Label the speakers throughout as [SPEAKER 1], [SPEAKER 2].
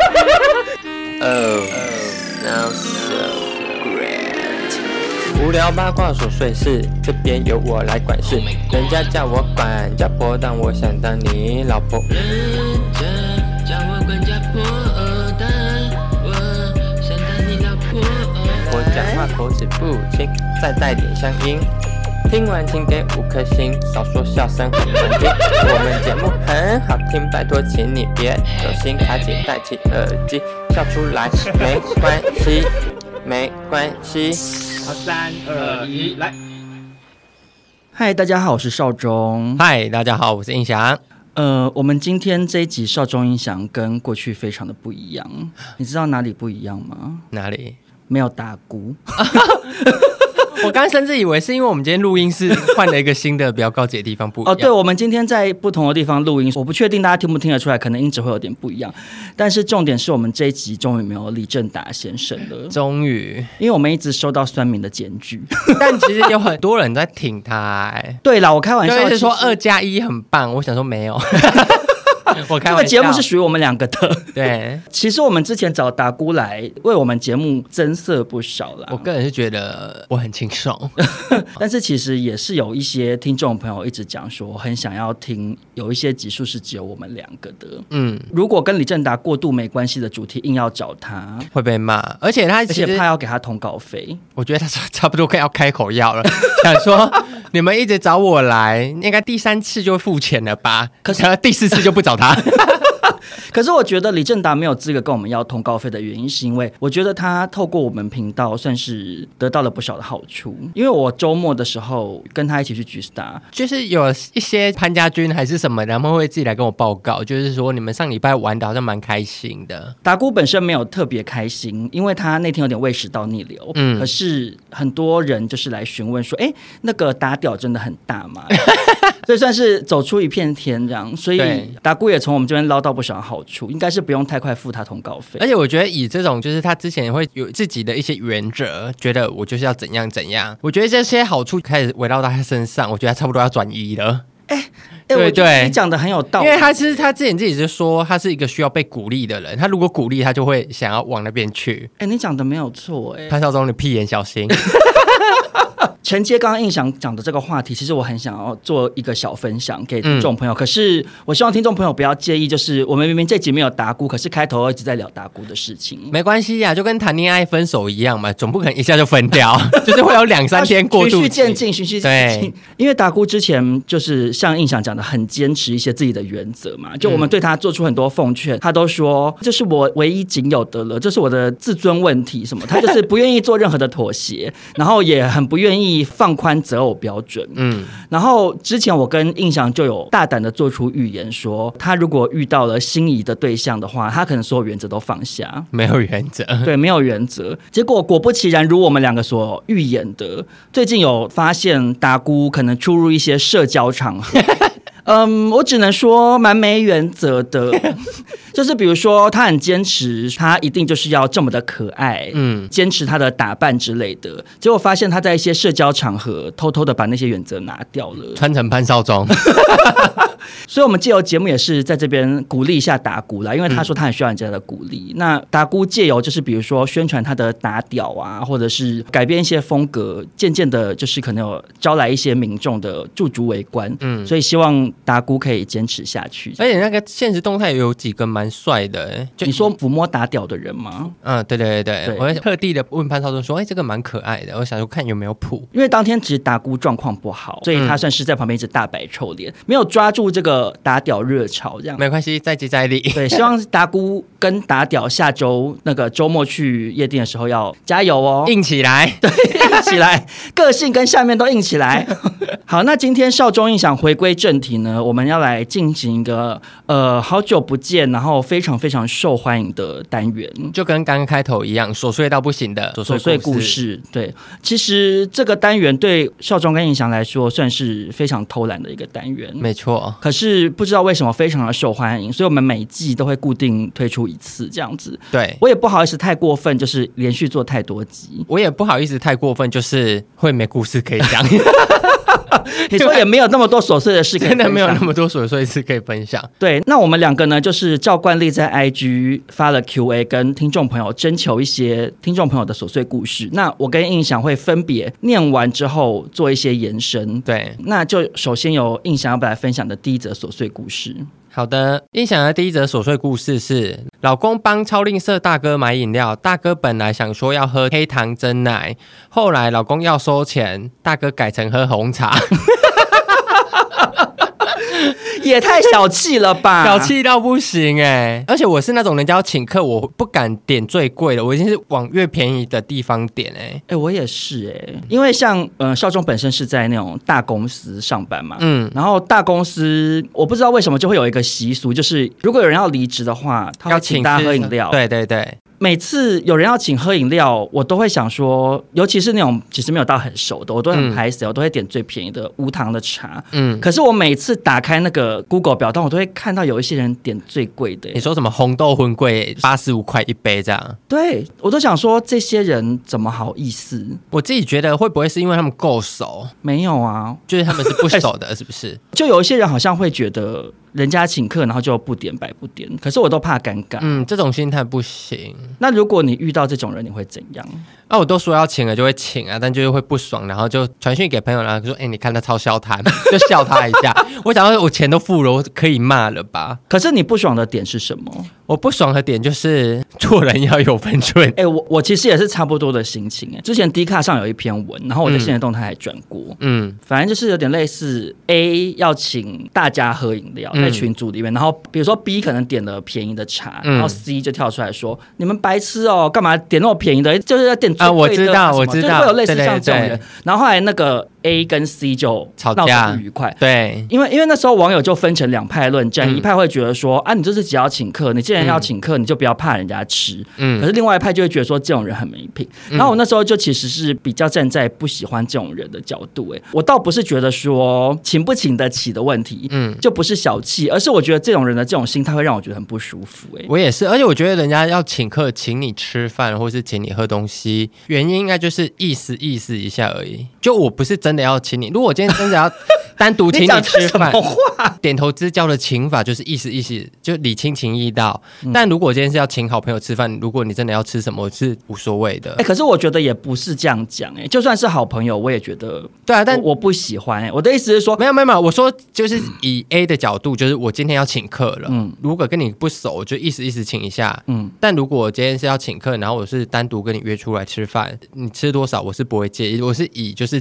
[SPEAKER 1] Oh, now so great。无聊八卦琐碎事，这边由我来管事。人家叫我管家婆，但我想当你老婆。人家叫我管家婆，但我想当你老婆。我讲话口齿不清，再带点乡音。听完请给五颗星，少说笑声很难听。我们节目很好听，拜托请你别走心，卡紧戴起耳机，笑出来没关系，没关系。
[SPEAKER 2] 好，三二一，来！
[SPEAKER 3] 嗨，大家好，我是少中。
[SPEAKER 1] 嗨，大家好，我是印翔。
[SPEAKER 3] 呃，我们今天这一集少中印翔跟过去非常的不一样，你知道哪里不一样吗？
[SPEAKER 1] 哪里？
[SPEAKER 3] 没有达菇。
[SPEAKER 1] 我刚甚至以为是因为我们今天录音是换了一个新的比较高级的地方不一样。
[SPEAKER 3] 哦，对，我们今天在不同的地方录音，我不确定大家听不听得出来，可能音质会有点不一样。但是重点是我们这一集终于没有李正达先生了，
[SPEAKER 1] 终于，
[SPEAKER 3] 因为我们一直收到酸民的检举，
[SPEAKER 1] 但其实有很多人在挺他。哎，
[SPEAKER 3] 对啦，我开玩笑，
[SPEAKER 1] 就是说二加一很棒，我想说没有。我开
[SPEAKER 3] 这个节目是属于我们两个的。
[SPEAKER 1] 对，
[SPEAKER 3] 其实我们之前找达姑来为我们节目增色不少了。
[SPEAKER 1] 我个人是觉得我很清爽，
[SPEAKER 3] 但是其实也是有一些听众朋友一直讲说，很想要听有一些集数是只有我们两个的。嗯，如果跟李正达过度没关系的主题硬要找他，
[SPEAKER 1] 会被骂，而且他而
[SPEAKER 3] 且怕要给他通稿费。
[SPEAKER 1] 我觉得他差不多快要开口要了，想说你们一直找我来，应该第三次就付钱了吧？可是第四次就不找他。
[SPEAKER 3] 可是我觉得李正达没有资格跟我们要通告费的原因，是因为我觉得他透过我们频道算是得到了不少的好处。因为我周末的时候跟他一起去 G Star，
[SPEAKER 1] 就是有一些潘家军还是什么，他们会自己来跟我报告，就是说你们上礼拜玩的好像蛮开心的。
[SPEAKER 3] 达姑本身没有特别开心，因为他那天有点胃食道逆流。嗯，可是很多人就是来询问说，哎，那个打屌真的很大吗？所以算是走出一片天这样，所以达姑也从我们这边捞到不少好处，应该是不用太快付他通告费。
[SPEAKER 1] 而且我觉得以这种就是他之前会有自己的一些原则，觉得我就是要怎样怎样。我觉得这些好处开始围绕到他身上，我觉得他差不多要转移了。
[SPEAKER 3] 哎、欸，欸、对对，你讲的很有道理，
[SPEAKER 1] 因为他其实他之前自己就说他是一个需要被鼓励的人，他如果鼓励他就会想要往那边去。
[SPEAKER 3] 哎、欸，你讲的没有错，哎，
[SPEAKER 1] 潘少忠，你屁眼小心。
[SPEAKER 3] 承接刚刚印象讲的这个话题，其实我很想要做一个小分享给听众朋友。嗯、可是我希望听众朋友不要介意，就是我们明明这集没有达姑，可是开头一直在聊达姑的事情。
[SPEAKER 1] 没关系呀、啊，就跟谈恋爱分手一样嘛，总不可能一下就分掉，就是会有两三天过渡，
[SPEAKER 3] 循序渐进，循序渐进。因为达姑之前就是像印象讲的，很坚持一些自己的原则嘛，就我们对他做出很多奉劝，他都说这是我唯一仅有的了，这是我的自尊问题什么，他就是不愿意做任何的妥协，然后也很不愿意。放宽择偶标准，嗯，然后之前我跟印象就有大胆的做出预言说，说他如果遇到了心仪的对象的话，他可能所有原则都放下，
[SPEAKER 1] 没有原则，
[SPEAKER 3] 对，没有原则。结果果不其然，如我们两个所预言的，最近有发现达姑可能出入一些社交场合。嗯，我只能说蛮没原则的，就是比如说他很坚持，他一定就是要这么的可爱，嗯，坚持他的打扮之类的，结果发现他在一些社交场合偷偷的把那些原则拿掉了，
[SPEAKER 1] 穿成潘少忠。
[SPEAKER 3] 所以，我们借由节目也是在这边鼓励一下达姑啦，因为他说他很需要人家的鼓励。嗯、那达姑借由就是比如说宣传他的打屌啊，或者是改变一些风格，渐渐的，就是可能有招来一些民众的驻足围观。嗯，所以希望达姑可以坚持下去。
[SPEAKER 1] 而且那个现实动态有几个蛮帅的，
[SPEAKER 3] 就你说抚摸打屌的人吗？
[SPEAKER 1] 嗯，对对对对，对我会特地的问潘少忠说：“哎，这个蛮可爱的，我想说看有没有谱。”
[SPEAKER 3] 因为当天其实达姑状况不好，所以他算是在旁边一直大摆臭脸，没有抓住这个打屌热潮，这样
[SPEAKER 1] 没关系，再接再厉。
[SPEAKER 3] 对，希望达姑跟打屌下周那个周末去夜店的时候要加油哦，
[SPEAKER 1] 硬起来，
[SPEAKER 3] 对，硬起来，个性跟下面都硬起来。好，那今天少中印想回归正题呢，我们要来进行一个呃好久不见，然后非常非常受欢迎的单元，
[SPEAKER 1] 就跟刚刚开头一样，琐碎到不行的
[SPEAKER 3] 琐碎故事。对，其实这个单元对少中跟印翔来说算是非常偷懒的一个单元，
[SPEAKER 1] 没错。
[SPEAKER 3] 可是不知道为什么非常的受欢迎，所以我们每季都会固定推出一次这样子。
[SPEAKER 1] 对，
[SPEAKER 3] 我也不好意思太过分，就是连续做太多集，
[SPEAKER 1] 我也不好意思太过分，就是会没故事可以讲。
[SPEAKER 3] 你说也没有那么多琐碎的事，
[SPEAKER 1] 真的没有那么多琐碎事可以分享。
[SPEAKER 3] 对，那我们两个呢，就是照惯例在 IG 发了 QA，跟听众朋友征求一些听众朋友的琐碎故事。那我跟印象会分别念完之后做一些延伸。
[SPEAKER 1] 对，
[SPEAKER 3] 那就首先由印象要不来分享的第一则琐碎故事。
[SPEAKER 1] 好的，音响的第一则琐碎故事是：老公帮超吝啬大哥买饮料，大哥本来想说要喝黑糖珍奶，后来老公要收钱，大哥改成喝红茶。
[SPEAKER 3] 也太小气了吧！
[SPEAKER 1] 小气到不行哎！而且我是那种人家要请客，我不敢点最贵的，我已经是往越便宜的地方点哎。
[SPEAKER 3] 哎、欸，我也是哎，因为像呃劭中本身是在那种大公司上班嘛，嗯，然后大公司我不知道为什么就会有一个习俗，就是如果有人要离职的话，他要请大家喝饮料。
[SPEAKER 1] 对对对。
[SPEAKER 3] 每次有人要请喝饮料，我都会想说，尤其是那种其实没有到很熟的，我都很排斥，我都会点最便宜的无糖的茶。嗯，可是我每次打开那个 Google 表单，我都会看到有一些人点最贵的。
[SPEAKER 1] 你说什么红豆粉贵八十五块一杯这样？
[SPEAKER 3] 对，我都想说这些人怎么好意思？
[SPEAKER 1] 我自己觉得会不会是因为他们够熟？
[SPEAKER 3] 没有啊，
[SPEAKER 1] 就是他们是不熟的，是不是？
[SPEAKER 3] 就有一些人好像会觉得。人家请客，然后就不点白不点，可是我都怕尴尬。
[SPEAKER 1] 嗯，这种心态不行。
[SPEAKER 3] 那如果你遇到这种人，你会怎样？
[SPEAKER 1] 那、啊、我都说要请了，就会请啊，但就是会不爽，然后就传讯给朋友，然后说：“哎、欸，你看他超笑他，就笑他一下。”我想到我钱都付了，我可以骂了吧？
[SPEAKER 3] 可是你不爽的点是什么？
[SPEAKER 1] 我不爽的点就是做人要有分寸。
[SPEAKER 3] 哎、欸，我我其实也是差不多的心情。哎，之前 D 卡上有一篇文，然后我在现在动态还转过。嗯，反正就是有点类似 A 要请大家喝饮料在群组里面，然后比如说 B 可能点了便宜的茶，然后 C 就跳出来说：“你们白痴哦，干嘛点那么便宜的？就是要点。”
[SPEAKER 1] 啊，我知道，我知道，
[SPEAKER 3] 就会有类似像这种人。然后后来那个 A 跟 C 就吵架不愉快。
[SPEAKER 1] 对，
[SPEAKER 3] 因为因为那时候网友就分成两派论战，嗯、一派会觉得说啊，你这是只要请客，你既然要请客，你就不要怕人家吃。嗯。可是另外一派就会觉得说这种人很没品。嗯、然后我那时候就其实是比较站在不喜欢这种人的角度。哎，我倒不是觉得说请不请得起的问题，嗯，就不是小而是我觉得这种人的这种心态会让我觉得很不舒服。哎，
[SPEAKER 1] 我也是，而且我觉得人家要请客，请你吃饭或是请你喝东西，原因应该就是意思意思一下而已，就我不是真的要请你。如果我今天真的要单独请你吃饭，点头之交的请法就是意思意思，就礼轻情意到。嗯、但如果今天是要请好朋友吃饭，如果你真的要吃什么，我是无所谓的。
[SPEAKER 3] 哎、欸，可是我觉得也不是这样讲，哎，就算是好朋友，我也觉得
[SPEAKER 1] 对啊。但
[SPEAKER 3] 我，我不喜欢，哎，我的意思是说，
[SPEAKER 1] 没有没有没有，我说就是以 A 的角度，就是我今天要请客了，嗯，如果跟你不熟，就意思意思请一下，嗯。但如果我今天是要请客，然后我是单独跟你约出来吃饭，你吃多少我是不会介意，我是以就是。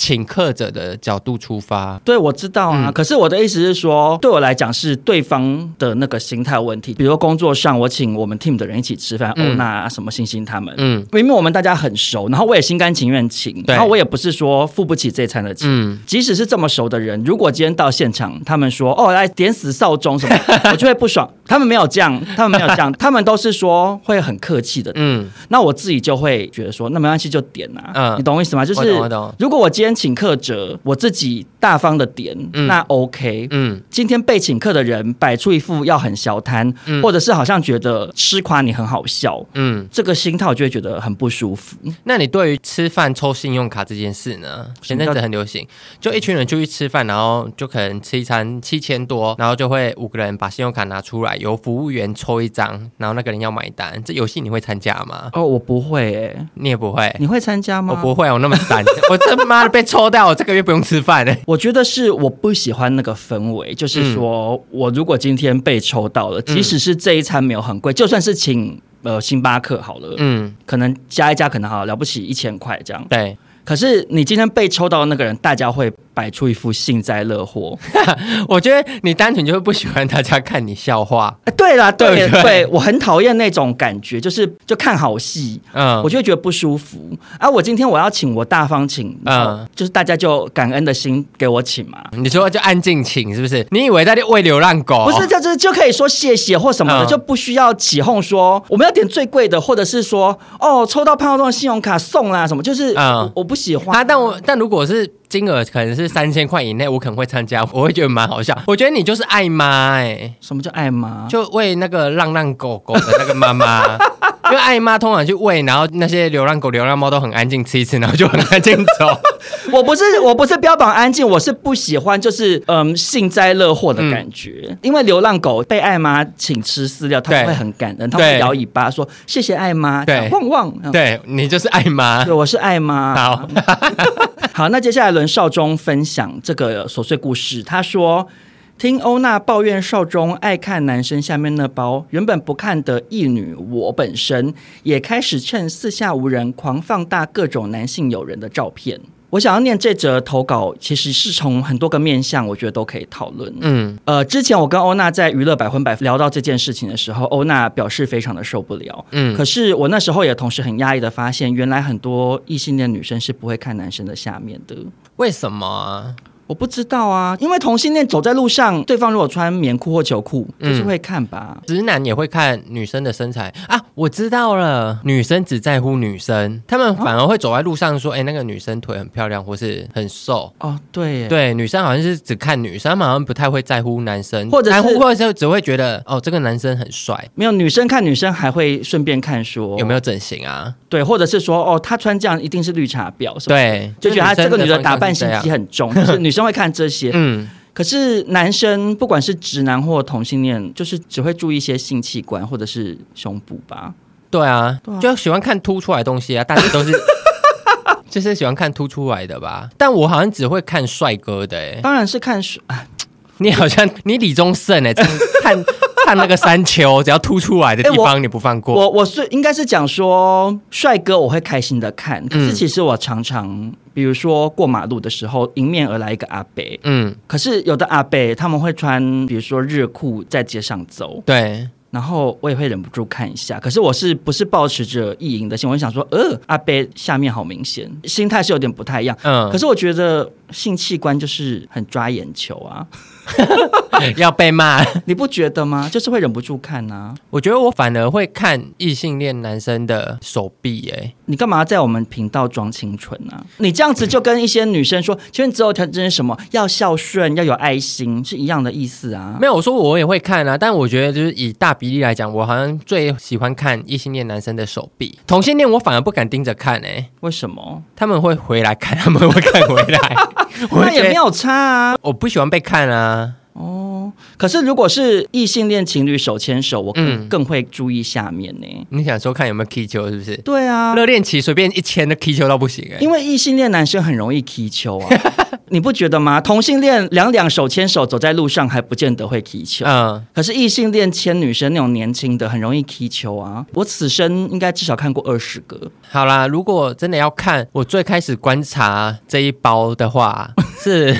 [SPEAKER 1] 请客者的角度出发，
[SPEAKER 3] 对，我知道啊。嗯、可是我的意思是说，对我来讲是对方的那个心态问题。比如工作上，我请我们 team 的人一起吃饭，欧娜、嗯、什么星星他们，嗯，明明我们大家很熟，然后我也心甘情愿请，对然后我也不是说付不起这餐的钱。嗯，即使是这么熟的人，如果今天到现场，他们说哦来点死少中什么，我就会不爽。他们没有这样，他们没有这样，他们 都是说会很客气的。嗯，那我自己就会觉得说，那没关系，就点啊。嗯，你懂我意思吗？就是如果我今天请客者，我自己大方的点，嗯、那 OK。嗯，今天被请客的人摆出一副要很小摊，嗯、或者是好像觉得吃垮你很好笑，嗯，这个心态我就会觉得很不舒服。
[SPEAKER 1] 那你对于吃饭抽信用卡这件事呢？现在很流行，就一群人出去吃饭，然后就可能吃一餐七千多，然后就会五个人把信用卡拿出来，由服务员抽一张，然后那个人要买单。这游戏你会参加吗？
[SPEAKER 3] 哦，我不会、欸，
[SPEAKER 1] 你也不会，
[SPEAKER 3] 你会参加吗？
[SPEAKER 1] 我不会，我那么懒，我他妈的被抽到。我这个月不用吃饭呢。
[SPEAKER 3] 我觉得是我不喜欢那个氛围，就是说、嗯、我如果今天被抽到了，即使是这一餐没有很贵，就算是请呃星巴克好了，嗯，可能加一加可能好了不起一千块这样。
[SPEAKER 1] 对，
[SPEAKER 3] 可是你今天被抽到的那个人，大家会。摆出一副幸灾乐祸，
[SPEAKER 1] 我觉得你单纯就是不喜欢大家看你笑话。
[SPEAKER 3] 欸、对啦，对对，对，对，我很讨厌那种感觉，就是就看好戏，嗯，我就会觉得不舒服。啊，我今天我要请，我大方请，嗯，就是大家就感恩的心给我请嘛。
[SPEAKER 1] 你说就安静请是不是？你以为在那喂流浪狗？
[SPEAKER 3] 不是，就就就可以说谢谢或什么的，嗯、就不需要起哄说我们要点最贵的，或者是说哦抽到潘浩东的信用卡送啦什么，就是嗯，我不喜欢啊。
[SPEAKER 1] 但我但如果是。金额可能是三千块以内，我可能会参加，我会觉得蛮好笑。我觉得你就是爱妈哎、欸，
[SPEAKER 3] 什么叫爱妈？
[SPEAKER 1] 就喂那个浪浪狗狗的那个妈妈。因为爱妈通常去喂，然后那些流浪狗、流浪猫都很安静，吃一次，然后就很安静走。
[SPEAKER 3] 我不是我不是标榜安静，我是不喜欢就是嗯幸灾乐祸的感觉。嗯、因为流浪狗被爱妈请吃饲料，它会很感恩，它会摇尾巴说谢谢爱妈，对，旺旺。
[SPEAKER 1] 对，你就是爱妈，
[SPEAKER 3] 对，我是爱妈。
[SPEAKER 1] 好，
[SPEAKER 3] 好，那接下来轮少中分享这个琐碎故事。他说。听欧娜抱怨少中爱看男生下面那包，原本不看的异女，我本身也开始趁四下无人狂放大各种男性友人的照片。我想要念这则投稿，其实是从很多个面向，我觉得都可以讨论。嗯，呃，之前我跟欧娜在娱乐百分百聊到这件事情的时候，欧娜表示非常的受不了。嗯，可是我那时候也同时很压抑的发现，原来很多异性恋女生是不会看男生的下面的。
[SPEAKER 1] 为什么？
[SPEAKER 3] 我不知道啊，因为同性恋走在路上，对方如果穿棉裤或球裤，就是会看吧。
[SPEAKER 1] 嗯，直男也会看女生的身材啊，我知道了，女生只在乎女生，他们反而会走在路上说，哎，那个女生腿很漂亮，或是很瘦。
[SPEAKER 3] 哦，对，
[SPEAKER 1] 对，女生好像是只看女生，他们好像不太会在乎男生，或者是或者是只会觉得，哦，这个男生很帅。
[SPEAKER 3] 没有，女生看女生还会顺便看说
[SPEAKER 1] 有没有整形啊？
[SPEAKER 3] 对，或者是说，哦，她穿这样一定是绿茶婊，是吧？
[SPEAKER 1] 对，
[SPEAKER 3] 就觉得她这个女的打扮心机很重，就是女生会看这些。嗯，可是男生不管是直男或同性恋，就是只会注意一些性器官或者是胸部吧？
[SPEAKER 1] 对啊，对啊，就喜欢看凸出来的东西啊，大家都是 就是喜欢看凸出来的吧？但我好像只会看帅哥的，欸，
[SPEAKER 3] 当然是看帅。
[SPEAKER 1] 你好像你李宗盛哎，看看那个山丘，只要凸出来的地方 你不放过。
[SPEAKER 3] 我我是应该是讲说帅哥我会开心的看，可是其实我常常。比如说过马路的时候，迎面而来一个阿伯，嗯，可是有的阿伯他们会穿，比如说日裤在街上走，
[SPEAKER 1] 对，
[SPEAKER 3] 然后我也会忍不住看一下。可是我是不是抱持着意淫的心？我就想说，呃，阿伯下面好明显，心态是有点不太一样，嗯，可是我觉得性器官就是很抓眼球啊。
[SPEAKER 1] 要被骂，
[SPEAKER 3] 你不觉得吗？就是会忍不住看呐、啊。
[SPEAKER 1] 我觉得我反而会看异性恋男生的手臂，哎，
[SPEAKER 3] 你干嘛在我们频道装清纯呢、啊？你这样子就跟一些女生说，请问择偶条件是什么？要孝顺，要有爱心，是一样的意思啊。
[SPEAKER 1] 没有，我说我也会看啊，但我觉得就是以大比例来讲，我好像最喜欢看异性恋男生的手臂。同性恋我反而不敢盯着看，哎，
[SPEAKER 3] 为什么？
[SPEAKER 1] 他们会回来看，他们会看回来，
[SPEAKER 3] 那也没有差啊。
[SPEAKER 1] 我不喜欢被看啊。
[SPEAKER 3] 哦，可是如果是异性恋情侣手牵手，我更、嗯、更会注意下面呢。
[SPEAKER 1] 你想说看有没有踢球是不是？
[SPEAKER 3] 对啊，
[SPEAKER 1] 热恋期随便一牵的踢球到不行哎。
[SPEAKER 3] 因为异性恋男生很容易踢球啊，你不觉得吗？同性恋两两手牵手走在路上还不见得会踢球，嗯，可是异性恋牵女生那种年轻的很容易踢球啊。我此生应该至少看过二十个。
[SPEAKER 1] 好啦，如果真的要看，我最开始观察这一包的话是。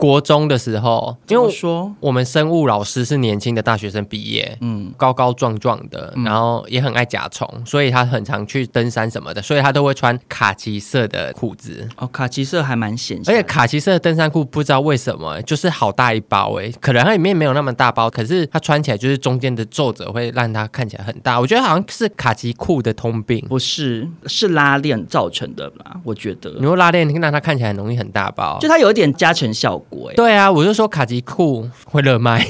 [SPEAKER 1] 国中的时候，因为说我们生物老师是年轻的大学生毕业，嗯，高高壮壮的，然后也很爱甲虫，所以他很常去登山什么的，所以他都会穿卡其色的裤子。
[SPEAKER 3] 哦，卡其色还蛮显，
[SPEAKER 1] 而且卡其色的登山裤不知道为什么就是好大一包哎，可能它里面没有那么大包，可是它穿起来就是中间的皱褶会让它看起来很大。我觉得好像是卡其裤的通病，
[SPEAKER 3] 不是，是拉链造成的吧？我觉得，
[SPEAKER 1] 你说拉链让它看起来很容易很大包，
[SPEAKER 3] 就它有一点加成效果。
[SPEAKER 1] 对啊，我就说卡其裤会热卖，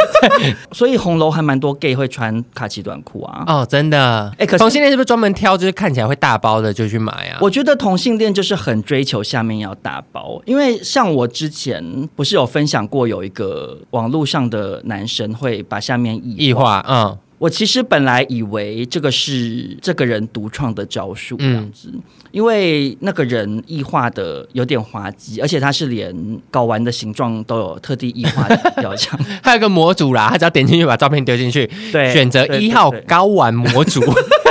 [SPEAKER 3] 所以红楼还蛮多 gay 会穿卡其短裤啊。
[SPEAKER 1] 哦，真的。哎，可是同性恋是不是专门挑就是看起来会大包的就去买啊？
[SPEAKER 3] 我觉得同性恋就是很追求下面要大包，因为像我之前不是有分享过，有一个网络上的男生会把下面异化，嗯。我其实本来以为这个是这个人独创的招数，这样子，嗯、因为那个人异化的有点滑稽，而且他是连睾丸的形状都有特地异化的雕像。
[SPEAKER 1] 还有一个模组啦，他只要点进去把照片丢进去，对，选择一号睾丸模组，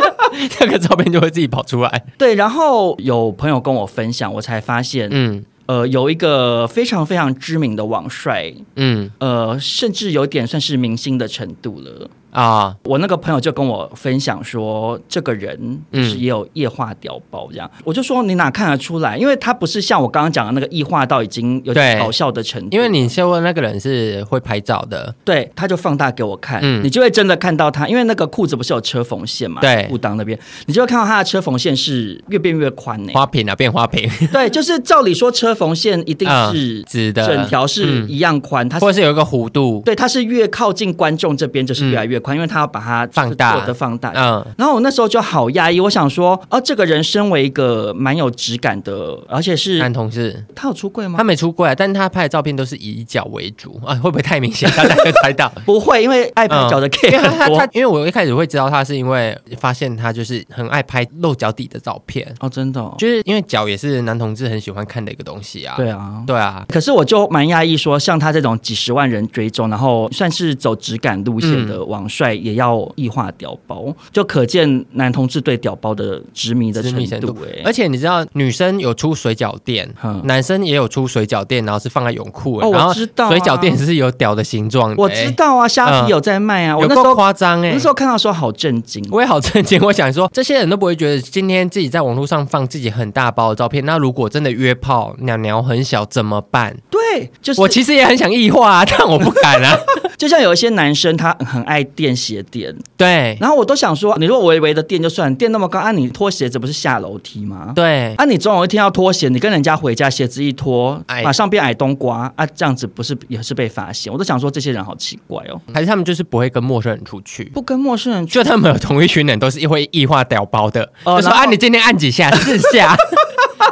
[SPEAKER 1] 那个照片就会自己跑出来。
[SPEAKER 3] 对，然后有朋友跟我分享，我才发现，嗯。呃，有一个非常非常知名的网帅，嗯，呃，甚至有点算是明星的程度了啊。我那个朋友就跟我分享说，这个人就是也有液化屌包这样。嗯、我就说你哪看得出来？因为他不是像我刚刚讲的那个液化到已经有点搞笑的程度。
[SPEAKER 1] 因为你先问那个人是会拍照的，
[SPEAKER 3] 对，他就放大给我看，嗯，你就会真的看到他，因为那个裤子不是有车缝线嘛，对，裤裆那边，你就会看到他的车缝线是越变越宽呢，
[SPEAKER 1] 花瓶啊变花瓶，
[SPEAKER 3] 对，就是照理说车。缝线一定是直的，整条是一样宽，它或
[SPEAKER 1] 者是有一个弧度，
[SPEAKER 3] 对，它是越靠近观众这边就是越来越越宽，因为他要把它
[SPEAKER 1] 放大
[SPEAKER 3] 的放大。
[SPEAKER 1] 嗯，
[SPEAKER 3] 然后我那时候就好压抑，我想说，哦，这个人身为一个蛮有质感的，而且是
[SPEAKER 1] 男同志，
[SPEAKER 3] 他有出柜吗？
[SPEAKER 1] 他没出柜，但是他拍的照片都是以脚为主啊，会不会太明显？大家会猜到？
[SPEAKER 3] 不会，因为爱拍脚的 K 很多。
[SPEAKER 1] 他因为我一开始会知道他是因为发现他就是很爱拍露脚底的照片
[SPEAKER 3] 哦，真的、哦，
[SPEAKER 1] 就是因为脚也是男同志很喜欢看的一个东西啊。
[SPEAKER 3] 对啊，
[SPEAKER 1] 对啊。
[SPEAKER 3] 可是我就蛮压抑，说像他这种几十万人追踪，然后算是走质感路线的网帅，也要异化屌包，嗯、就可见男同志对屌包的执迷的程度。哎，
[SPEAKER 1] 而且你知道，女生有出水饺店，嗯、男生也有出水饺店，然后是放在泳裤。
[SPEAKER 3] 哦，我知道、啊，
[SPEAKER 1] 水饺店是有屌的形状。
[SPEAKER 3] 我知道啊，虾皮有在卖啊。嗯、我那时候
[SPEAKER 1] 夸张哎，
[SPEAKER 3] 那时候看到说好震惊，
[SPEAKER 1] 我也好震惊。我想说，这些人都不会觉得今天自己在网络上放自己很大包的照片，那如果真的约炮，鸟鸟很小怎么办？
[SPEAKER 3] 对，就是
[SPEAKER 1] 我其实也很想异化、啊，但我不敢啊。
[SPEAKER 3] 就像有一些男生，他很爱垫鞋垫，
[SPEAKER 1] 对，
[SPEAKER 3] 然后我都想说，你如果微微的垫就算，垫那么高，啊，你脱鞋子不是下楼梯吗？
[SPEAKER 1] 对，
[SPEAKER 3] 啊，你总有一天要脱鞋，你跟人家回家，鞋子一脱，马上变矮冬瓜啊，这样子不是也是被发现？我都想说，这些人好奇怪哦，
[SPEAKER 1] 还是他们就是不会跟陌生人出去，
[SPEAKER 3] 不跟陌生人出去，
[SPEAKER 1] 就他们有同一群人都是会异化屌包的，哦、就说啊，你今天按几下，四下。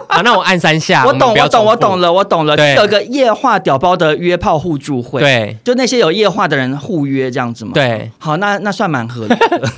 [SPEAKER 1] 好，那我按三下。
[SPEAKER 3] 我懂，我，我懂，我懂了，我懂了。
[SPEAKER 1] 对，
[SPEAKER 3] 有一个液化屌包的约炮互助会，
[SPEAKER 1] 对，
[SPEAKER 3] 就那些有液化的人互约这样子嘛。
[SPEAKER 1] 对，
[SPEAKER 3] 好，那那算蛮合理的。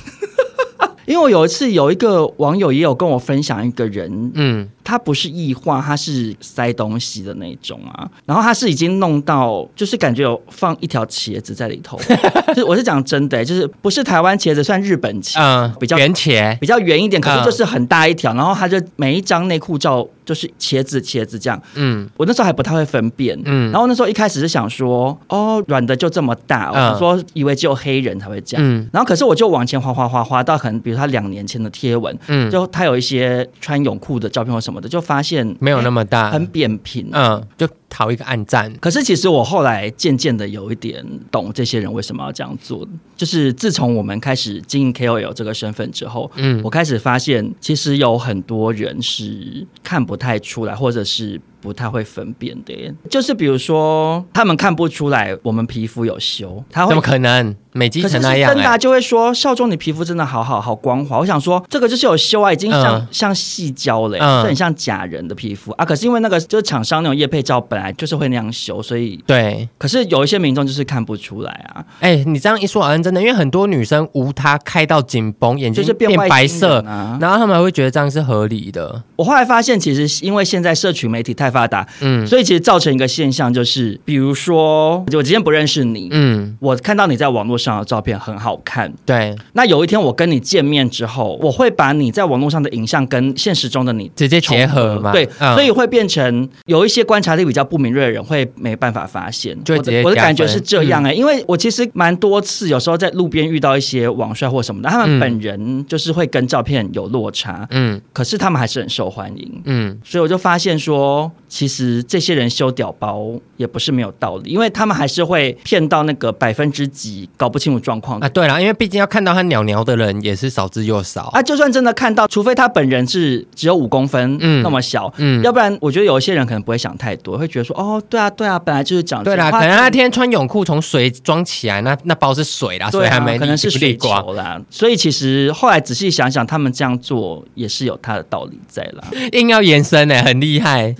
[SPEAKER 3] 因为我有一次有一个网友也有跟我分享一个人，嗯。他不是异化，他是塞东西的那种啊。然后他是已经弄到，就是感觉有放一条茄子在里头。就是我是讲真的、欸，就是不是台湾茄子，算日本茄，嗯，比较
[SPEAKER 1] 圆茄，
[SPEAKER 3] 比较圆一点，可是就是很大一条。然后他就每一张内裤照就是茄子，茄子这样。嗯，我那时候还不太会分辨。嗯，然后那时候一开始是想说，哦，软的就这么大，我说以为只有黑人才会这样。嗯，然后可是我就往前滑滑滑滑到可能，比如他两年前的贴文，嗯，就他有一些穿泳裤的照片或什么的。就发现
[SPEAKER 1] 没有那么大，
[SPEAKER 3] 很扁平，
[SPEAKER 1] 嗯，就讨一个暗赞。
[SPEAKER 3] 可是其实我后来渐渐的有一点懂这些人为什么要这样做。就是自从我们开始经营 KOL 这个身份之后，嗯，我开始发现其实有很多人是看不太出来，或者是。不太会分辨的耶，就是比如说，他们看不出来我们皮肤有修，他会
[SPEAKER 1] 怎么可能美肌成那样？
[SPEAKER 3] 欸，芬达就会说少中你皮肤真的好好好光滑。我想说这个就是有修啊，已经像、嗯、像细胶了，嗯，很像假人的皮肤啊。可是因为那个就是厂商那种液配照本来就是会那样修，所以
[SPEAKER 1] 对。
[SPEAKER 3] 可是有一些民众就是看不出来啊。
[SPEAKER 1] 哎、欸，你这样一说好像真的，因为很多女生无他开到紧绷，眼睛就是变白色啊，然后他们还会觉得这样是合理的。
[SPEAKER 3] 我后来发现，其实因为现在社群媒体太发达，嗯，所以其实造成一个现象，就是比如说，我今天不认识你，嗯，我看到你在网络上的照片很好看，
[SPEAKER 1] 对，
[SPEAKER 3] 那有一天我跟你见面之后，我会把你在网络上的影像跟现实中的你
[SPEAKER 1] 直接结合嘛，
[SPEAKER 3] 对，嗯，所以会变成有一些观察力比较不敏锐的人会没办法发现，
[SPEAKER 1] 就
[SPEAKER 3] 我的感觉是这样哎，欸，嗯，因为我其实蛮多次有时候在路边遇到一些网帅或什么的，他们本人就是会跟照片有落差，嗯，可是他们还是很受欢迎，嗯，所以我就发现说，其实这些人修屌包也不是没有道理，因为他们还是会骗到那个百分之几搞不清楚状况
[SPEAKER 1] 啊。对了，因为毕竟要看到他鸟鸟的人也是少之又少
[SPEAKER 3] 啊。就算真的看到，除非他本人是只有五公分，嗯，那么小，嗯，要不然我觉得有一些人可能不会想太多，会觉得说，哦，对啊，对啊，本来就是长。
[SPEAKER 1] 对啦，可能那天穿泳裤从水装起来，那那包是水啦，对啊，还没
[SPEAKER 3] 可能是水球啦。所以其实后来仔细想想，他们这样做也是有他的道理在啦。
[SPEAKER 1] 硬要延伸呢，很厉害。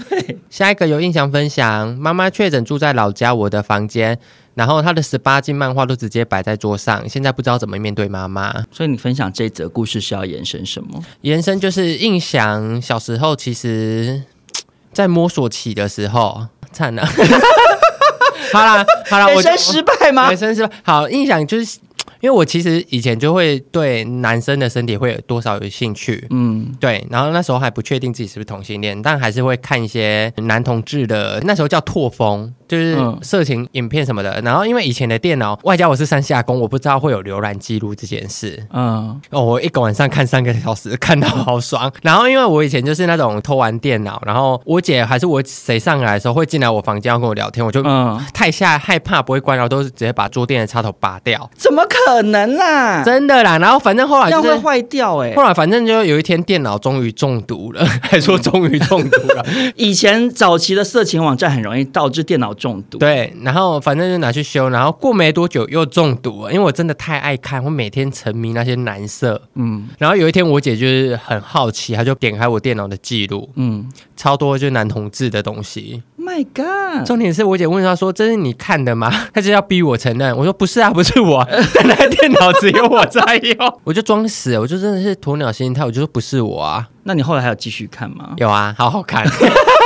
[SPEAKER 1] 下一个有印象分享，妈妈确诊住在老家我的房间，然后她的十八禁漫画都直接摆在桌上，现在不知道怎么面对妈妈。
[SPEAKER 3] 所以你分享这则故事是要延伸什么？
[SPEAKER 1] 延伸就是印象小时候，其实在摸索期的时候，惨了。好啦好啦，
[SPEAKER 3] 延伸失败吗？
[SPEAKER 1] 延伸失败。好，印象就是。因为我其实以前就会对男生的身体会有多少有兴趣，嗯，对，然后那时候还不确定自己是不是同性恋，但还是会看一些男同志的，那时候叫拓风。就是色情影片什么的，然后因为以前的电脑外加我是三下工，我不知道会有浏览记录这件事。嗯，哦，我一个晚上看三个小时，看到好爽。然后因为我以前就是那种偷玩电脑，然后我姐还是我谁上来的时候会进来我房间要跟我聊天，我就嗯太吓害怕不会关，然后都是直接把桌垫的插头拔掉。
[SPEAKER 3] 怎么可可能啦，
[SPEAKER 1] 真的啦。然后反正后来、就
[SPEAKER 3] 会坏掉哎、欸。
[SPEAKER 1] 后来反正就有一天电脑终于中毒了，还说终于中毒了。
[SPEAKER 3] 以前早期的色情网站很容易导致电脑中毒。
[SPEAKER 1] 对，然后反正就拿去修，然后过没多久又中毒了，因为我真的太爱看，我每天沉迷那些男色。嗯，然后有一天我姐就是很好奇，她就点开我电脑的记录，嗯，超多就是男同志的东西。
[SPEAKER 3] My God！
[SPEAKER 1] 重点是我姐问她说：“这是你看的吗？”她就要逼我承认。我说：“不是啊，不是我，电脑只有我在用。”我就装死，我就真的是鸵鸟心态，我就说不是我啊。
[SPEAKER 3] 那你后来还有继续看吗？
[SPEAKER 1] 有啊，好好看。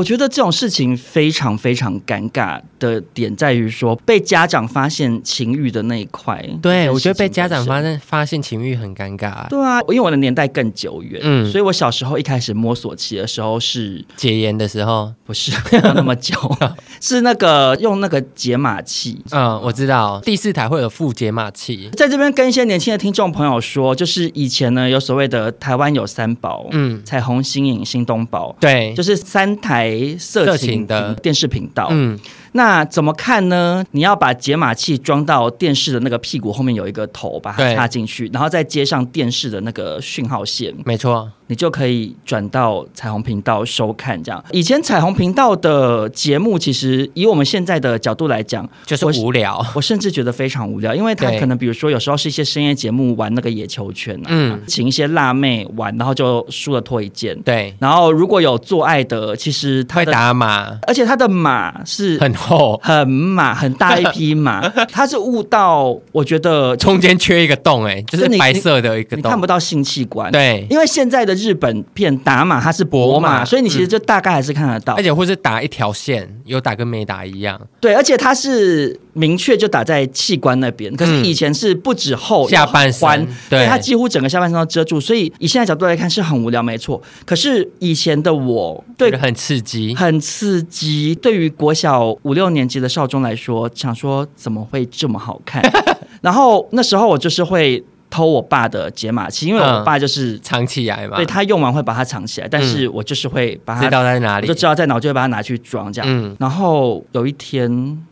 [SPEAKER 3] 我觉得这种事情非常非常尴尬的点在于说，被家长发现情欲的那一块。
[SPEAKER 1] 对，我觉得被家长发现发现情欲很尴尬。
[SPEAKER 3] 对啊，因为我的年代更久远，嗯，所以我小时候一开始摸索期的时候是
[SPEAKER 1] 解严的时候，
[SPEAKER 3] 不是那么久，是那个用那个解码器。
[SPEAKER 1] 嗯，我知道第四台会有副解码器，
[SPEAKER 3] 在这边跟一些年轻的听众朋友说，就是以前呢有所谓的台湾有三宝，嗯，彩虹、新影、新东宝，
[SPEAKER 1] 对，
[SPEAKER 3] 就是三台。色情的电视频道，嗯，那怎么看呢？你要把解码器装到电视的那个屁股后面有一个头，把它插进去，然后再接上电视的那个讯号线，
[SPEAKER 1] 没错。
[SPEAKER 3] 你就可以转到彩虹频道收看，这样。以前彩虹频道的节目，其实以我们现在的角度来讲，
[SPEAKER 1] 就是无聊我。
[SPEAKER 3] 我甚至觉得非常无聊，因为他可能比如说有时候是一些深夜节目玩那个野球圈啊，嗯，请一些辣妹玩，然后就输了脱一件。
[SPEAKER 1] 对。
[SPEAKER 3] 然后如果有做爱的，其实他
[SPEAKER 1] 会打码，
[SPEAKER 3] 而且他的码是
[SPEAKER 1] 很厚、
[SPEAKER 3] 很码、很大一匹码，他是悟到我觉得
[SPEAKER 1] 中间缺一个洞，哎，就是白色的一个洞，
[SPEAKER 3] 你看不到性器官。
[SPEAKER 1] 对，
[SPEAKER 3] 因为现在的。日本片打码，它是博码，所以你其实就大概还是看得到，
[SPEAKER 1] 而且或是打一条线，有打跟没打一样。
[SPEAKER 3] 对，而且它是明确就打在器官那边，可是以前是不止后
[SPEAKER 1] 下半身，
[SPEAKER 3] 对，它几乎整个下半身都遮住，所以以现在角度来看是很无聊，没错。可是以前的我对
[SPEAKER 1] 很刺激，
[SPEAKER 3] 很刺激。对于国小五六年级的少中来说，想说怎么会这么好看？然后那时候我就是会。偷我爸的解码器，因为我爸就是、嗯、
[SPEAKER 1] 藏起来嘛，
[SPEAKER 3] 对，他用完会把它藏起来，但是我就是会把它知道
[SPEAKER 1] 在哪里，
[SPEAKER 3] 我就知道在哪，我就会把它拿去装这样。嗯、然后有一天，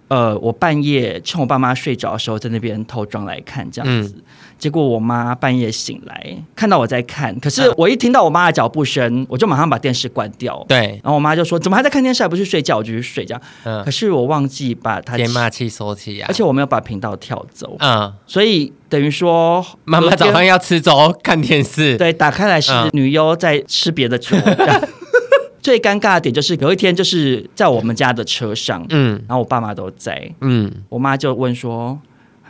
[SPEAKER 3] 呃，我半夜趁我爸妈睡着的时候，在那边偷装来看这样子。嗯结果我妈半夜醒来，看到我在看，可是我一听到我妈的脚步声，我就马上把电视关掉。
[SPEAKER 1] 对，
[SPEAKER 3] 然后我妈就说：“怎么还在看电视，还不去睡觉？”我就去睡觉。嗯，可是我忘记把它
[SPEAKER 1] 解码器收起啊，
[SPEAKER 3] 而且我没有把频道跳走。嗯，所以等于说
[SPEAKER 1] 妈妈早上要吃粥看电视，
[SPEAKER 3] 对，打开来是女优在吃别的粥。最尴尬的点就是有一天就是在我们家的车上，嗯，然后我爸妈都在，嗯，我妈就问说。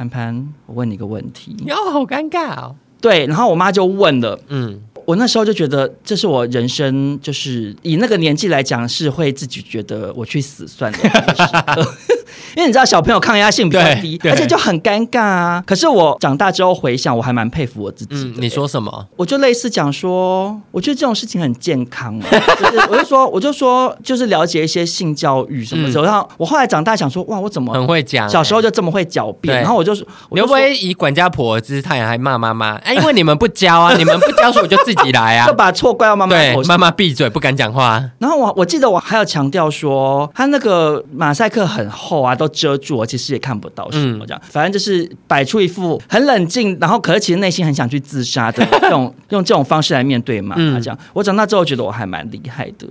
[SPEAKER 3] 潘潘，我问你个问题。
[SPEAKER 1] 哟、哦，好尴尬哦。
[SPEAKER 3] 对，然后我妈就问了，嗯，我那时候就觉得这是我人生，就是以那个年纪来讲，是会自己觉得我去死算了。因为你知道小朋友抗压性比较低，而且就很尴尬啊。可是我长大之后回想，我还蛮佩服我自己
[SPEAKER 1] 嗯。你说什么？
[SPEAKER 3] 我就类似讲说，我觉得这种事情很健康、啊。就是、我就说，我就说，就是了解一些性教育什么的。然后、嗯、我后来长大想说，哇，我怎么
[SPEAKER 1] 很会讲？
[SPEAKER 3] 小时候就这么会狡辩。然后我就说，
[SPEAKER 1] 你会不会以管家婆的姿态还骂妈妈？哎，因为你们不教啊，你们不教，所以我就自己来啊，
[SPEAKER 3] 就把错怪到妈妈。对，
[SPEAKER 1] 妈妈闭嘴，不敢讲话。
[SPEAKER 3] 然后我我记得我还要强调说，他那个马赛克很厚啊，都遮住，我其实。也看不到什么这样，嗯、反正就是摆出一副很冷静，然后可是其实内心很想去自杀的 这种，用这种方式来面对嘛。嗯、这样，我长大之后觉得我还蛮厉害的。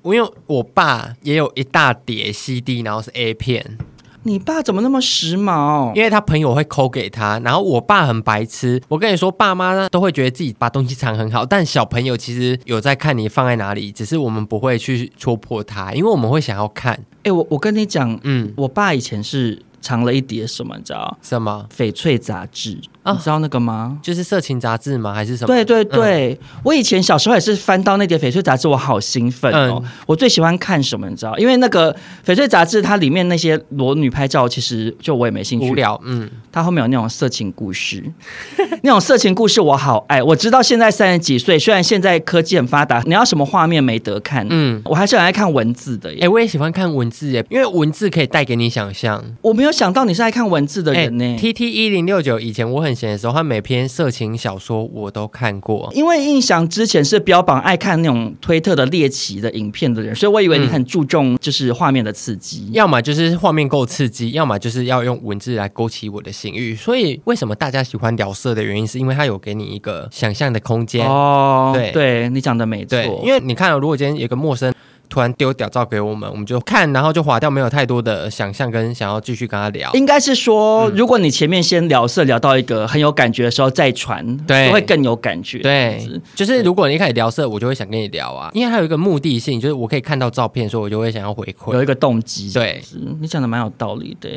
[SPEAKER 1] 我因为我爸也有一大叠 CD，然后是 A 片。
[SPEAKER 3] 你爸怎么那么时髦？
[SPEAKER 1] 因为他朋友会抠给他，然后我爸很白痴。我跟你说，爸妈呢都会觉得自己把东西藏很好，但小朋友其实有在看你放在哪里，只是我们不会去戳破他，因为我们会想要看。
[SPEAKER 3] 哎、欸，我我跟你讲，嗯，我爸以前是。藏了一叠什么？你知道？
[SPEAKER 1] 什么？
[SPEAKER 3] 翡翠杂志。你知道那个吗？
[SPEAKER 1] 就是色情杂志吗？还是什么？
[SPEAKER 3] 对对对，我以前小时候也是翻到那叠翡翠杂志，我好兴奋哦！我最喜欢看什么？你知道？因为那个翡翠杂志，它里面那些裸女拍照，其实就我也没兴趣，
[SPEAKER 1] 无聊。嗯，
[SPEAKER 3] 它后面有那种色情故事，那种色情故事我好爱。我知道现在三十几岁，虽然现在科技很发达，你要什么画面没得看，嗯，我还是很爱看文字的。
[SPEAKER 1] 哎，我也喜欢看文字耶，因为文字可以带给你想象。
[SPEAKER 3] 我没有想到你是爱看文字的人呢。
[SPEAKER 1] T T 一零六九以前我很闲的时候，他每篇色情小说我都看过。
[SPEAKER 3] 因为印象之前是标榜爱看那种推特的猎奇的影片的人，所以我以为你很注重就是画面的刺激，
[SPEAKER 1] 要么就是画面够刺激，要么就是要用文字来勾起我的性欲。所以为什么大家喜欢聊色的原因，是因为它有给你一个想象的空间。
[SPEAKER 3] 哦，对，对你讲的没错。
[SPEAKER 1] 因为你看，如果今天有个陌生。突然丢屌照给我们，我们就看，然后就划掉，没有太多的想象跟想要继续跟他聊。
[SPEAKER 3] 应该是说，如果你前面先聊色聊到一个很有感觉的时候再传，对，会更有感觉。
[SPEAKER 1] 对，就是如果你一开始聊色，我就会想跟你聊啊，因为它有一个目的性，就是我可以看到照片，所以我就会想要回馈，
[SPEAKER 3] 有一个动机。
[SPEAKER 1] 对，
[SPEAKER 3] 你讲的蛮有道理的。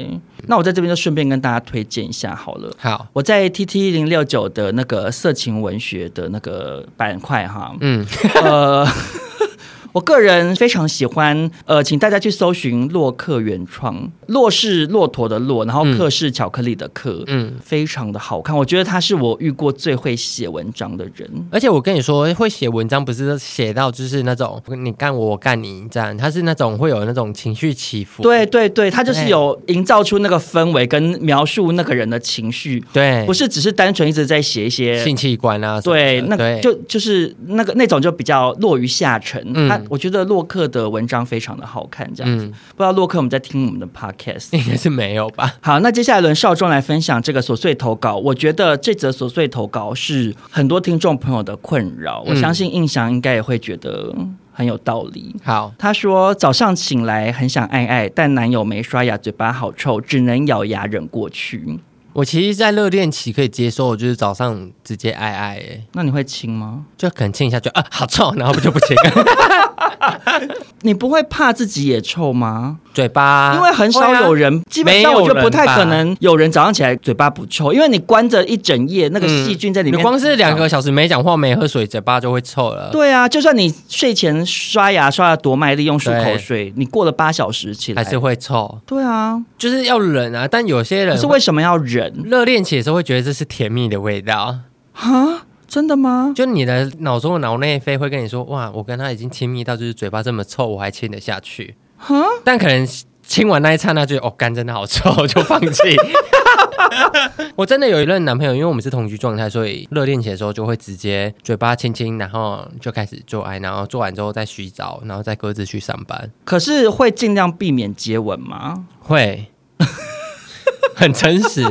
[SPEAKER 3] 那我在这边就顺便跟大家推荐一下好了。
[SPEAKER 1] 好，
[SPEAKER 3] 我在 T T 一零六九的那个色情文学的那个板块哈，嗯，呃。我个人非常喜欢，呃，请大家去搜寻洛克原创。洛是骆驼的洛，然后克是巧克力的克，嗯，非常的好看。我觉得他是我遇过最会写文章的人。
[SPEAKER 1] 而且我跟你说，会写文章不是写到就是那种你干我我干你这样，他是那种会有那种情绪起伏。
[SPEAKER 3] 对对对，他就是有营造出那个氛围跟描述那个人的情绪。
[SPEAKER 1] 对，
[SPEAKER 3] 不是只是单纯一直在写一些
[SPEAKER 1] 性器官啊。
[SPEAKER 3] 对，那就就是那个那种就比较落于下沉。嗯。我觉得洛克的文章非常的好看，这样子。嗯、不知道洛克我们在听我们的 podcast
[SPEAKER 1] 应该是没有吧？
[SPEAKER 3] 好，那接下来轮少壮来分享这个琐碎投稿。我觉得这则琐碎投稿是很多听众朋友的困扰，嗯、我相信印象应该也会觉得很有道理。
[SPEAKER 1] 好，
[SPEAKER 3] 他说早上醒来很想爱爱，但男友没刷牙，嘴巴好臭，只能咬牙忍过去。
[SPEAKER 1] 我其实，在热恋期可以接受，就是早上直接爱爱。哎，
[SPEAKER 3] 那你会亲吗？
[SPEAKER 1] 就可能亲一下就，就啊，好臭，然后不就不亲。
[SPEAKER 3] 你不会怕自己也臭吗？
[SPEAKER 1] 嘴巴，
[SPEAKER 3] 因为很少有人，啊、基本上我觉得不太可能有人早上起来嘴巴不臭，因为你关着一整夜，那个细菌在里面。嗯、
[SPEAKER 1] 你光是两个小时没讲话、没喝水，嘴巴就会臭了。
[SPEAKER 3] 对啊，就算你睡前刷牙刷的多卖力，用漱口水，你过了八小时起来
[SPEAKER 1] 还是会臭。
[SPEAKER 3] 对啊，
[SPEAKER 1] 就是要忍啊。但有些人
[SPEAKER 3] 是为什么要忍？
[SPEAKER 1] 热恋期的时候会觉得这是甜蜜的味道。
[SPEAKER 3] 哈？真的吗？
[SPEAKER 1] 就你的脑中的脑内啡会跟你说：“哇，我跟他已经亲密到就是嘴巴这么臭，我还亲得下去。”哈？但可能亲完那一刹那就哦，肝真的好臭，就放弃。我真的有一任男朋友，因为我们是同居状态，所以热恋期的时候就会直接嘴巴亲亲，然后就开始做爱，然后做完之后再洗澡，然后再各自去上班。
[SPEAKER 3] 可是会尽量避免接吻吗？
[SPEAKER 1] 会。很诚实，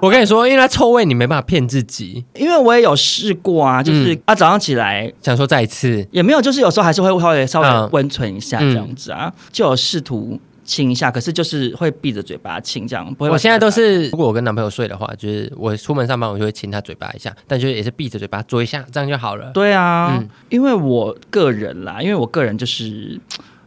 [SPEAKER 1] 我跟你说，因为它臭味，你没办法骗自己。
[SPEAKER 3] 因为我也有试过啊，就是、嗯、啊，早上起来
[SPEAKER 1] 想说再一次，
[SPEAKER 3] 也没有，就是有时候还是会稍微稍微温存一下这样子啊，嗯、就有试图亲一下，可是就是会闭着嘴巴亲这样。不会，
[SPEAKER 1] 我现在都是，如果我跟男朋友睡的话，就是我出门上班，我就会亲他嘴巴一下，但就是也是闭着嘴巴做一下，这样就好了。
[SPEAKER 3] 对啊，嗯、因为我个人啦，因为我个人就是。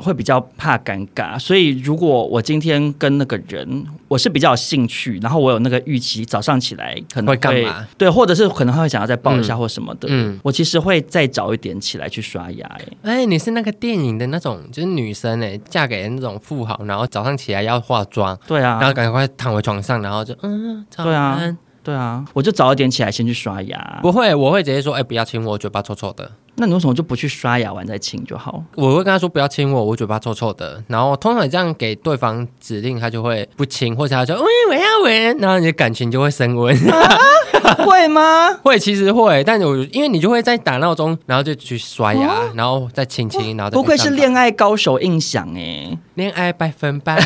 [SPEAKER 3] 会比较怕尴尬，所以如果我今天跟那个人，我是比较有兴趣，然后我有那个预期，早上起来可能会，
[SPEAKER 1] 会干嘛？
[SPEAKER 3] 对，或者是可能会想要再抱一下或什么的。嗯，我其实会再早一点起来去刷牙。哎，
[SPEAKER 1] 哎，你是那个电影的那种，就是女生哎，嫁给那种富豪，然后早上起来要化妆，
[SPEAKER 3] 对啊，
[SPEAKER 1] 然后赶快躺回床上，然后就嗯，
[SPEAKER 3] 对啊，对啊，我就早一点起来先去刷牙。
[SPEAKER 1] 不会，我会直接说，哎，不要亲我，嘴巴臭臭的。
[SPEAKER 3] 那你为什么就不去刷牙完再亲就好？
[SPEAKER 1] 我会跟他说不要亲我，我嘴巴臭臭的。然后通常这样给对方指令，他就会不亲，或者他说喂，我要闻，然后你的感情就会升温。啊、
[SPEAKER 3] 会吗？
[SPEAKER 1] 会，其实会。但我因为你就会在打闹钟，然后就去刷牙，哦、然后再亲亲，然后再
[SPEAKER 3] 不愧是恋爱高手印象哎，
[SPEAKER 1] 恋爱百分百。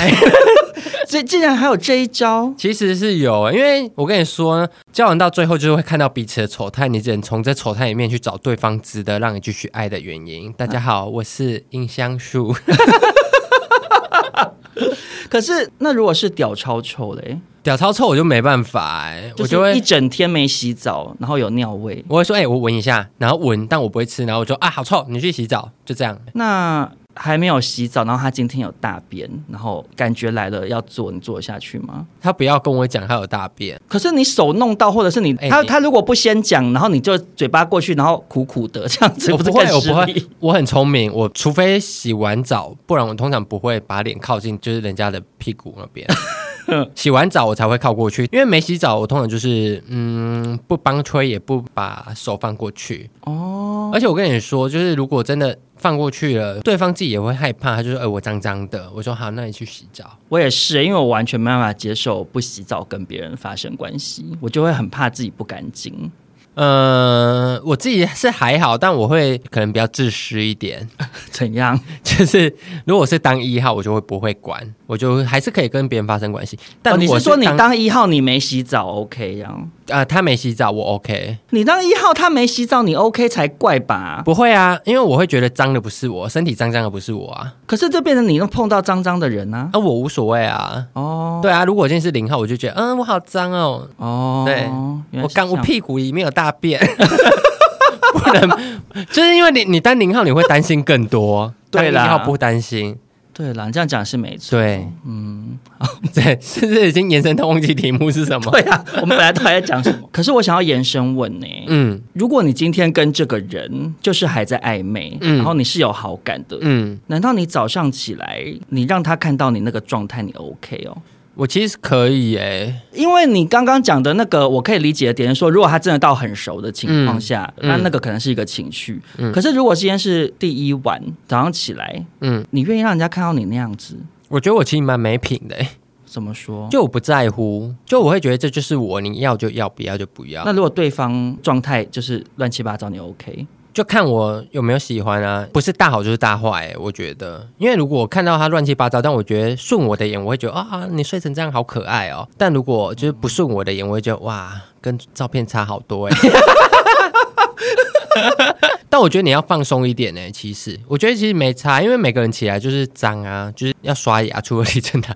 [SPEAKER 3] 这竟然还有这一招，
[SPEAKER 1] 其实是有，因为我跟你说，交往到最后就是会看到彼此的丑态，你只能从这丑态里面去找对方值得让你继续爱的原因。大家好，我是音香树。
[SPEAKER 3] 可是，那如果是屌超臭嘞？
[SPEAKER 1] 屌超臭我就没办法哎，我就会
[SPEAKER 3] 一整天没洗澡，然后有尿味。
[SPEAKER 1] 我会说，哎、欸，我闻一下，然后闻，但我不会吃，然后我就啊，好臭，你去洗澡，就这样。
[SPEAKER 3] 那。还没有洗澡，然后他今天有大便，然后感觉来了要做，你做得下去吗？
[SPEAKER 1] 他不要跟我讲他有大便，
[SPEAKER 3] 可是你手弄到，或者是你、欸、他他如果不先讲，然后你就嘴巴过去，然后苦苦的这样子，
[SPEAKER 1] 我不会，我不会，我很聪明，我除非洗完澡，不然我通常不会把脸靠近，就是人家的屁股那边。洗完澡我才会靠过去，因为没洗澡，我通常就是嗯，不帮吹，也不把手放过去。哦，而且我跟你说，就是如果真的放过去了，对方自己也会害怕，他就说：“哎、欸，我脏脏的。”我说：“好，那你去洗澡。”
[SPEAKER 3] 我也是，因为我完全没办法接受不洗澡跟别人发生关系，我就会很怕自己不干净。
[SPEAKER 1] 呃，我自己是还好，但我会可能比较自私一点。
[SPEAKER 3] 怎样？
[SPEAKER 1] 就是如果是当一号，我就会不会管，我就还是可以跟别人发生关系。但
[SPEAKER 3] 你是说你当一号，你没洗澡，OK 呀？
[SPEAKER 1] 呃，他没洗澡，我 OK。
[SPEAKER 3] 你当一号，他没洗澡，你 OK 才怪吧？
[SPEAKER 1] 不会啊，因为我会觉得脏的不是我，身体脏脏的不是我啊。
[SPEAKER 3] 可是这变成你能碰到脏脏的人啊？
[SPEAKER 1] 啊，我无所谓啊。哦，对啊，如果我今天是零号，我就觉得，嗯，我好脏哦。哦，对，我刚我屁股里面有大便，不能，就是因为你你当零号，你会担心更多。对啦，一号不担心。
[SPEAKER 3] 对啦，你这样讲是没错。
[SPEAKER 1] 对，嗯，对，是不是已经延伸到忘记题目是什么？
[SPEAKER 3] 对啊，我们本来都还在讲什么？可是我想要延伸问呢。嗯，如果你今天跟这个人就是还在暧昧，嗯，然后你是有好感的，嗯，难道你早上起来你让他看到你那个状态，你 OK 哦？
[SPEAKER 1] 我其实可以诶、欸，
[SPEAKER 3] 因为你刚刚讲的那个，我可以理解的点是说，如果他真的到很熟的情况下，那、嗯、那个可能是一个情绪。嗯、可是如果今天是第一晚早上起来，嗯，你愿意让人家看到你那样子？
[SPEAKER 1] 我觉得我其实蛮没品的、欸。
[SPEAKER 3] 怎么说？
[SPEAKER 1] 就我不在乎，就我会觉得这就是我，你要就要，不要就不要。
[SPEAKER 3] 那如果对方状态就是乱七八糟，你 OK？
[SPEAKER 1] 就看我有没有喜欢啊，不是大好就是大坏，我觉得，因为如果我看到他乱七八糟，但我觉得顺我的眼，我会觉得啊，你睡成这样好可爱哦。但如果就是不顺我的眼，我会觉得哇，跟照片差好多哎。但我觉得你要放松一点呢。其实我觉得其实没差，因为每个人起来就是脏啊，就是要刷牙，出了你真的。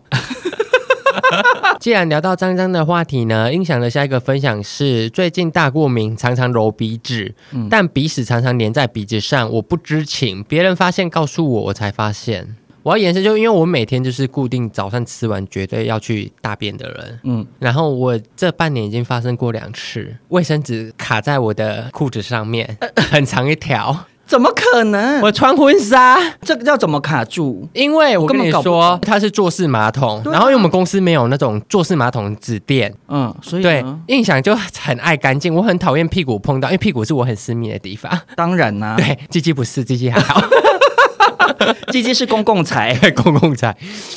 [SPEAKER 1] 既然聊到脏脏的话题呢，音响的下一个分享是最近大过敏，常常揉鼻子，嗯、但鼻屎常常粘在鼻子上，我不知情，别人发现告诉我，我才发现。我要延伸，就因为我每天就是固定早上吃完绝对要去大便的人，嗯，然后我这半年已经发生过两次，卫生纸卡在我的裤子上面，很长一条。
[SPEAKER 3] 怎么可能？
[SPEAKER 1] 我穿婚纱，
[SPEAKER 3] 这个要怎么卡住？
[SPEAKER 1] 因为我跟你说，它是坐式马桶，然后因为我们公司没有那种坐式马桶纸垫，嗯，所以对印象就很爱干净，我很讨厌屁股碰到，因为屁股是我很私密的地方。
[SPEAKER 3] 当然啦、啊，
[SPEAKER 1] 对，鸡鸡不是，鸡鸡还好。
[SPEAKER 3] 鸡鸡是公共财，
[SPEAKER 1] 公共财，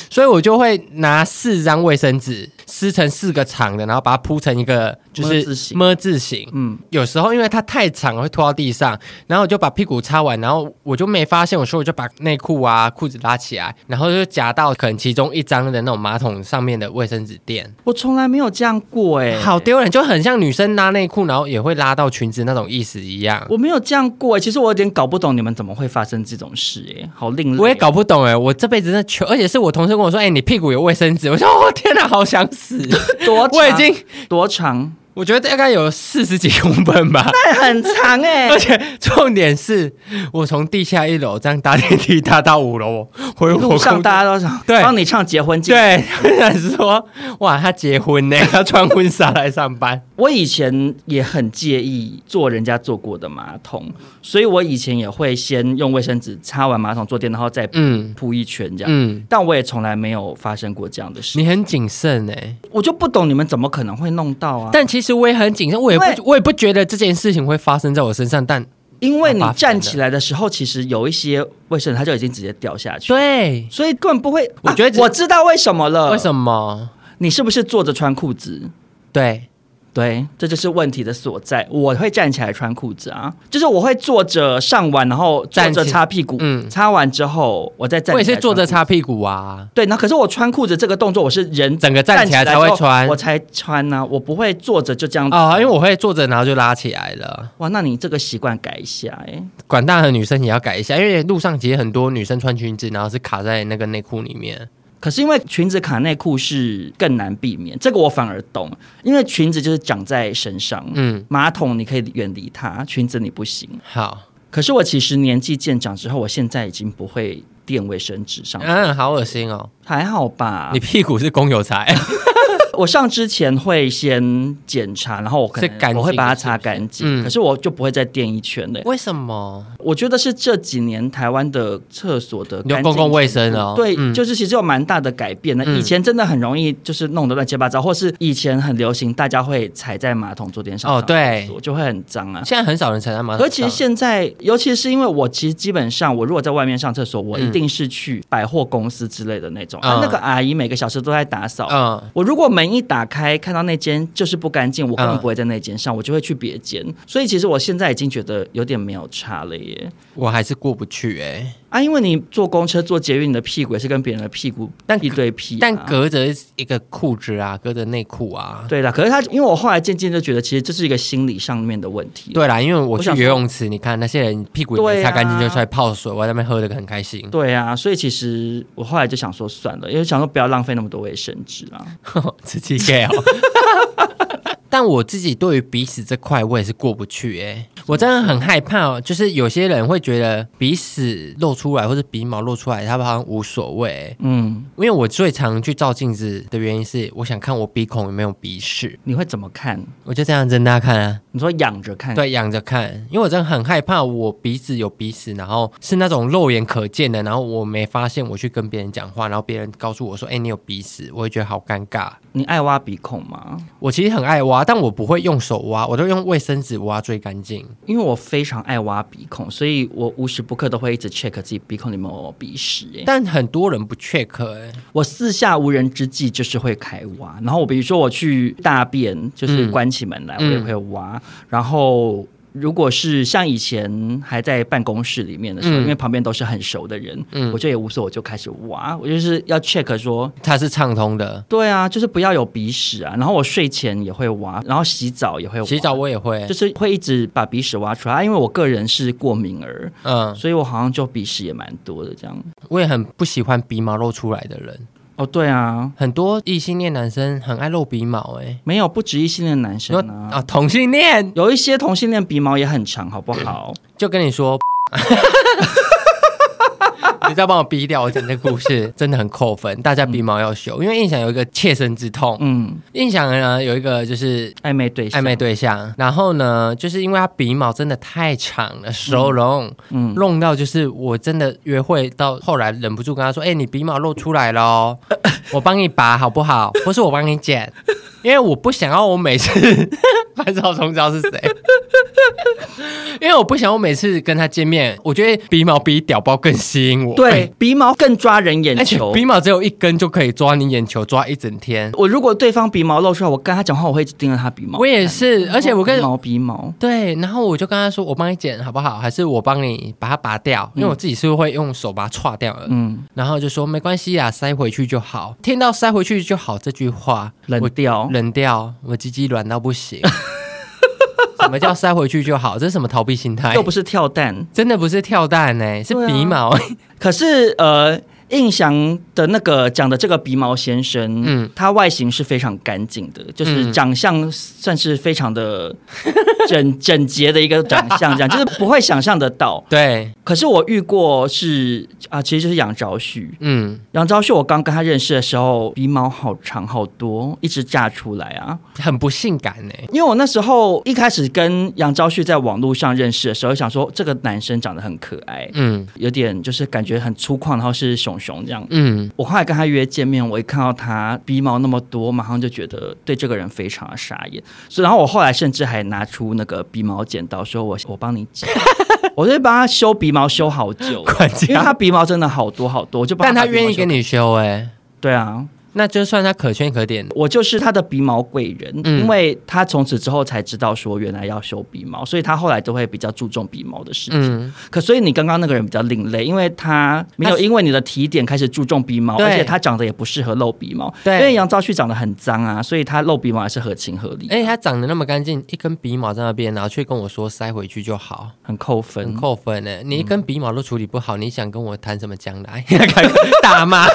[SPEAKER 1] 所以我就会拿四张卫生纸撕成四个长的，然后把它铺成一个就是么字形。嗯，有时候因为它太长会拖到地上，然后我就把屁股擦完，然后我就没发现，我说我就把内裤啊裤子拉起来，然后就夹到可能其中一张的那种马桶上面的卫生纸垫。
[SPEAKER 3] 我从来没有这样过哎、欸，
[SPEAKER 1] 好丢人，就很像女生拉内裤，然后也会拉到裙子那种意思一样。
[SPEAKER 3] 我没有这样过哎、欸，其实我有点搞不懂你们怎么会发生这种事哎、欸，好另类。
[SPEAKER 1] 我也搞不懂哎、欸，我这辈子真的穷，而且是我同事跟我说，哎、欸，你屁股有卫生纸，我说，哦天哪，好想死，
[SPEAKER 3] 多长？
[SPEAKER 1] 我已经
[SPEAKER 3] 多长？
[SPEAKER 1] 我觉得大概有四十几公分吧，
[SPEAKER 3] 那很长哎、欸！
[SPEAKER 1] 而且重点是我从地下一楼这样搭电梯搭到五楼，回路
[SPEAKER 3] 上大家都想对帮你唱结婚记，
[SPEAKER 1] 对，是说哇他结婚呢，他穿婚纱来上班。
[SPEAKER 3] 我以前也很介意坐人家坐过的马桶，所以我以前也会先用卫生纸擦完马桶坐垫，然后再嗯铺一圈这样。嗯，但我也从来没有发生过这样的事。
[SPEAKER 1] 你很谨慎哎，
[SPEAKER 3] 我就不懂你们怎么可能会弄到啊？
[SPEAKER 1] 但其实。其实我也很谨慎，我也不，我也不觉得这件事情会发生在我身上。但
[SPEAKER 3] 因为你站起来的时候，其实有一些卫生纸，它就已经直接掉下去。
[SPEAKER 1] 对，
[SPEAKER 3] 所以根本不会。
[SPEAKER 1] 我觉得、
[SPEAKER 3] 啊、我知道为什么了。
[SPEAKER 1] 为什么？
[SPEAKER 3] 你是不是坐着穿裤子？
[SPEAKER 1] 对。
[SPEAKER 3] 对，这就是问题的所在。我会站起来穿裤子啊，就是我会坐着上完，然后站着擦屁股，嗯，擦完之后我再站起来。
[SPEAKER 1] 我也是坐着擦屁股啊。
[SPEAKER 3] 对，那可是我穿裤子这个动作，我是人
[SPEAKER 1] 整个站起来才会穿，
[SPEAKER 3] 我才穿呢、啊。我不会坐着就这样
[SPEAKER 1] 哦，因为我会坐着然后就拉起来了。
[SPEAKER 3] 哇，那你这个习惯改一下哎。
[SPEAKER 1] 管大的女生也要改一下，因为路上其实很多女生穿裙子，然后是卡在那个内裤里面。
[SPEAKER 3] 可是因为裙子卡内裤是更难避免，这个我反而懂，因为裙子就是长在身上，嗯，马桶你可以远离它，裙子你不行。
[SPEAKER 1] 好，
[SPEAKER 3] 可是我其实年纪渐长之后，我现在已经不会垫卫生纸上。
[SPEAKER 1] 嗯，好恶心哦，
[SPEAKER 3] 还好吧？
[SPEAKER 1] 你屁股是公有财。
[SPEAKER 3] 我上之前会先检查，然后我可能我会把它擦干净，
[SPEAKER 1] 嗯、
[SPEAKER 3] 可是我就不会再垫一圈的。
[SPEAKER 1] 为什么？
[SPEAKER 3] 我觉得是这几年台湾的厕所的
[SPEAKER 1] 有公共卫生哦，
[SPEAKER 3] 对，
[SPEAKER 1] 嗯、
[SPEAKER 3] 就是其实有蛮大的改变的。以前真的很容易就是弄得乱七八糟，或是以前很流行大家会踩在马桶坐垫上，哦，对，就会很脏啊。
[SPEAKER 1] 现在很少人踩在马桶上，
[SPEAKER 3] 而其实现在，尤其是因为我其实基本上，我如果在外面上厕所，我一定是去百货公司之类的那种，嗯、啊，那个阿姨每个小时都在打扫。嗯，我如果门一打开看到那间就是不干净，我可能不会在那间上，我就会去别间。所以其实我现在已经觉得有点没有差了耶。
[SPEAKER 1] 我还是过不去哎、
[SPEAKER 3] 啊，因为你坐公车、坐捷运，你的屁股也是跟别人的屁股但一对屁，
[SPEAKER 1] 但隔着一个裤子啊，隔着内裤啊。
[SPEAKER 3] 对啦，可是他，因为我后来渐渐就觉得，其实这是一个心理上面的问题。
[SPEAKER 1] 对啦，因为我去游泳池，你看那些人屁股也没擦干净就出来泡水，啊、我在那边喝的很开心。
[SPEAKER 3] 对啊，所以其实我后来就想说算了，因为想说不要浪费那么多卫生纸啊，
[SPEAKER 1] 自己给哦。但我自己对于鼻屎这块，我也是过不去哎、欸，我真的很害怕哦。就是有些人会觉得鼻屎露出来或者鼻毛露出来，他们好像无所谓。嗯，因为我最常去照镜子的原因是，我想看我鼻孔有没有鼻屎。
[SPEAKER 3] 你会怎么看？
[SPEAKER 1] 我就这样睁大看啊。
[SPEAKER 3] 你说仰着看？
[SPEAKER 1] 对，仰着看，因为我真的很害怕我鼻子有鼻屎，然后是那种肉眼可见的，然后我没发现，我去跟别人讲话，然后别人告诉我说：“哎、欸，你有鼻屎。”我会觉得好尴尬。
[SPEAKER 3] 你爱挖鼻孔吗？
[SPEAKER 1] 我其实很爱挖。但我不会用手挖，我都用卫生纸挖最干净。
[SPEAKER 3] 因为我非常爱挖鼻孔，所以我无时不刻都会一直 check 自己鼻孔里面有鼻屎。
[SPEAKER 1] 但很多人不 check 哎，
[SPEAKER 3] 我四下无人之际就是会开挖。然后我比如说我去大便，就是关起门来，嗯、我也会挖。嗯、然后。如果是像以前还在办公室里面的时候，嗯、因为旁边都是很熟的人，嗯，我就也无所谓，我就开始挖，我就是要 check 说
[SPEAKER 1] 它是畅通的。
[SPEAKER 3] 对啊，就是不要有鼻屎啊。然后我睡前也会挖，然后洗澡也会挖，
[SPEAKER 1] 洗澡我也会，
[SPEAKER 3] 就是会一直把鼻屎挖出来。因为我个人是过敏儿，嗯，所以我好像就鼻屎也蛮多的这样。
[SPEAKER 1] 我也很不喜欢鼻毛露出来的人。
[SPEAKER 3] 哦，对啊，
[SPEAKER 1] 很多异性恋男生很爱露鼻毛，哎，
[SPEAKER 3] 没有，不止异性恋男生啊，
[SPEAKER 1] 啊，同性恋
[SPEAKER 3] 有一些同性恋鼻毛也很长，好不好？
[SPEAKER 1] 就跟你说。你再帮我逼掉我讲这个故事，真的很扣分。大家鼻毛要修，因为印象有一个切身之痛。嗯，印象呢有一个就是
[SPEAKER 3] 暧昧对象，
[SPEAKER 1] 暧昧对象。然后呢，就是因为他鼻毛真的太长了，收拢，嗯，弄到就是我真的约会到后来忍不住跟他说：“哎、欸，你鼻毛露出来了，我帮你拔好不好？不是我帮你剪，因为我不想要我每次潘少聪知道是谁，因为我不想我每次跟他见面，我觉得鼻毛比屌包更吸引我。”
[SPEAKER 3] 对，鼻毛更抓人眼球，
[SPEAKER 1] 鼻毛只有一根就可以抓你眼球，抓一整天。
[SPEAKER 3] 我如果对方鼻毛露出来，我跟他讲话，我会一直盯着他鼻毛。
[SPEAKER 1] 我也是，而且我跟
[SPEAKER 3] 毛鼻毛，
[SPEAKER 1] 对，然后我就跟他说，我帮你剪好不好？还是我帮你把它拔掉？因为我自己是会用手把它歘掉的。嗯，然后就说没关系啊，塞回去就好。听到塞回去就好这句话，
[SPEAKER 3] 冷掉，
[SPEAKER 1] 冷掉，我鸡鸡软到不行。什么叫塞回去就好？这是什么逃避心态？
[SPEAKER 3] 又不是跳蛋，
[SPEAKER 1] 真的不是跳蛋呢、欸，是鼻毛。啊、
[SPEAKER 3] 可是呃。印象的那个讲的这个鼻毛先生，嗯，他外形是非常干净的，就是长相算是非常的整 整洁的一个长相，这样 就是不会想象得到。
[SPEAKER 1] 对，
[SPEAKER 3] 可是我遇过是啊，其实就是杨昭旭，嗯，杨昭旭我刚跟他认识的时候，鼻毛好长好多，一直炸出来啊，
[SPEAKER 1] 很不性感呢。
[SPEAKER 3] 因为我那时候一开始跟杨昭旭在网络上认识的时候，想说这个男生长得很可爱，嗯，有点就是感觉很粗犷，然后是熊。熊这样，嗯，我后来跟他约见面，我一看到他鼻毛那么多，马上就觉得对这个人非常的傻眼。所以，然后我后来甚至还拿出那个鼻毛剪刀，说我我帮你剪，我就帮他修鼻毛修好久，因为他鼻毛真的好多好多，我就帮他，
[SPEAKER 1] 但他愿意给你修哎、欸，
[SPEAKER 3] 对啊。
[SPEAKER 1] 那就算他可圈可点，
[SPEAKER 3] 我就是他的鼻毛贵人，嗯、因为他从此之后才知道说原来要修鼻毛，所以他后来都会比较注重鼻毛的事情。嗯、可所以你刚刚那个人比较另类，因为他没有因为你的提点开始注重鼻毛，而且他长得也不适合露鼻毛。对，因为杨昭旭长得很脏啊，所以他露鼻毛还是合情合理。
[SPEAKER 1] 哎，他长得那么干净，一根鼻毛在那边，然后却跟我说塞回去就好，
[SPEAKER 3] 很扣分，
[SPEAKER 1] 很扣分呢。你一根鼻毛都处理不好，嗯、你想跟我谈什么将来？打骂。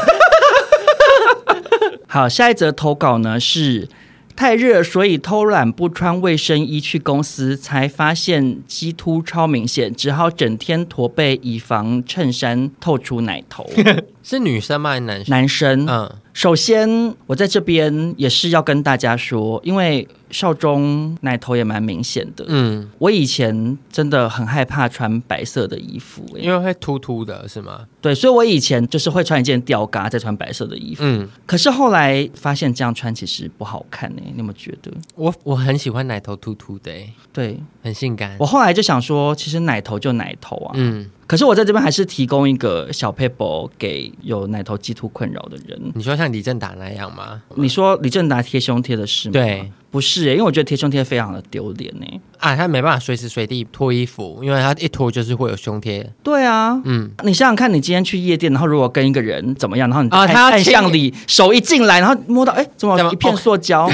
[SPEAKER 3] 好，下一则投稿呢是太热，所以偷懒不穿卫生衣去公司，才发现鸡突超明显，只好整天驼背，以防衬衫透出奶头。
[SPEAKER 1] 是女生吗？还是男生？
[SPEAKER 3] 男生。
[SPEAKER 1] 嗯，
[SPEAKER 3] 首先我在这边也是要跟大家说，因为。少中奶头也蛮明显的，嗯，我以前真的很害怕穿白色的衣服，
[SPEAKER 1] 因为会突突的，是吗？
[SPEAKER 3] 对，所以我以前就是会穿一件吊嘎，再穿白色的衣服，嗯，可是后来发现这样穿其实不好看呢，你有没有觉得？
[SPEAKER 1] 我我很喜欢奶头突突的，
[SPEAKER 3] 对，
[SPEAKER 1] 很性感。
[SPEAKER 3] 我后来就想说，其实奶头就奶头啊，嗯。可是我在这边还是提供一个小 paper 给有奶头激突困扰的人。
[SPEAKER 1] 你说像李正达那样吗？
[SPEAKER 3] 你说李正达贴胸贴的是吗？
[SPEAKER 1] 对，
[SPEAKER 3] 不是耶，因为我觉得贴胸贴非常的丢脸呢。
[SPEAKER 1] 啊，他没办法随时随地脱衣服，因为他一脱就是会有胸贴。
[SPEAKER 3] 对啊，嗯，你想想看，你今天去夜店，然后如果跟一个人怎么样，然后你啊，他按向里手一进来，然后摸到，哎，怎么一片塑胶？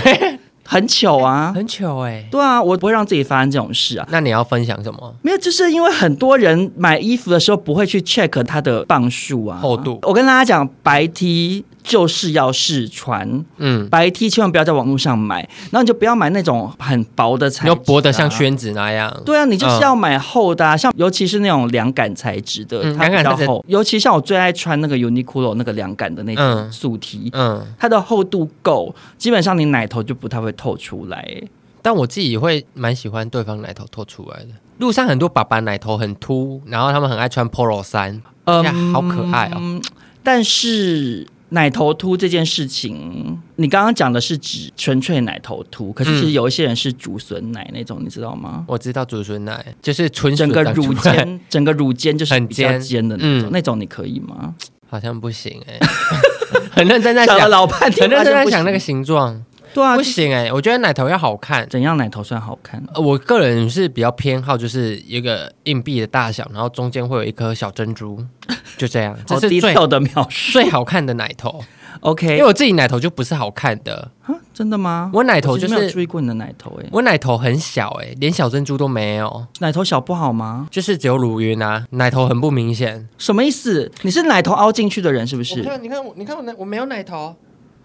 [SPEAKER 3] 很糗啊，
[SPEAKER 1] 很糗哎、欸，
[SPEAKER 3] 对啊，我不会让自己发生这种事啊。
[SPEAKER 1] 那你要分享什么？
[SPEAKER 3] 没有，就是因为很多人买衣服的时候不会去 check 它的磅数啊、
[SPEAKER 1] 厚度。
[SPEAKER 3] 我跟大家讲，白 T。就是要试穿，嗯，白 T 千万不要在网络上买，然后你就不要买那种很薄的材质、啊，
[SPEAKER 1] 要薄的像宣纸那样。
[SPEAKER 3] 对啊，你就是要买厚的、啊，嗯、像尤其是那种凉感材质的，它比较厚。尤其像我最爱穿那个 Uniqlo 那个凉感的那种素 T，嗯，它的厚度够，基本上你奶头就不太会透出来。
[SPEAKER 1] 但我自己会蛮喜欢对方奶头透出来的。路上很多爸爸奶头很凸，然后他们很爱穿 Polo 衫，嗯，好可爱哦。
[SPEAKER 3] 但是。奶头秃这件事情，你刚刚讲的是指纯粹奶头秃，可是其实有一些人是竹笋奶那种，你知道吗？
[SPEAKER 1] 我知道竹笋奶就是纯
[SPEAKER 3] 整个乳尖，整个乳尖就是比较尖的那种，那种你可以吗？
[SPEAKER 1] 好像不行哎，很认真在想
[SPEAKER 3] 老半天，
[SPEAKER 1] 很认真在想那个形状。
[SPEAKER 3] 对啊，
[SPEAKER 1] 不行哎，我觉得奶头要好看。
[SPEAKER 3] 怎样奶头算好看？
[SPEAKER 1] 呃我个人是比较偏好，就是一个硬币的大小，然后中间会有一颗小珍珠，就这样。
[SPEAKER 3] 这是最好的描述，
[SPEAKER 1] 最好看的奶头。OK，因为我自己奶头就不是好看的。
[SPEAKER 3] 真的吗？
[SPEAKER 1] 我奶头就是
[SPEAKER 3] 没有注意过你的奶头哎，
[SPEAKER 1] 我奶头很小哎，连小珍珠都没有。
[SPEAKER 3] 奶头小不好吗？
[SPEAKER 1] 就是只有乳晕啊，奶头很不明显。
[SPEAKER 3] 什么意思？你是奶头凹进去的人是不是？
[SPEAKER 1] 你看，你看我，你看我奶，我没有奶头。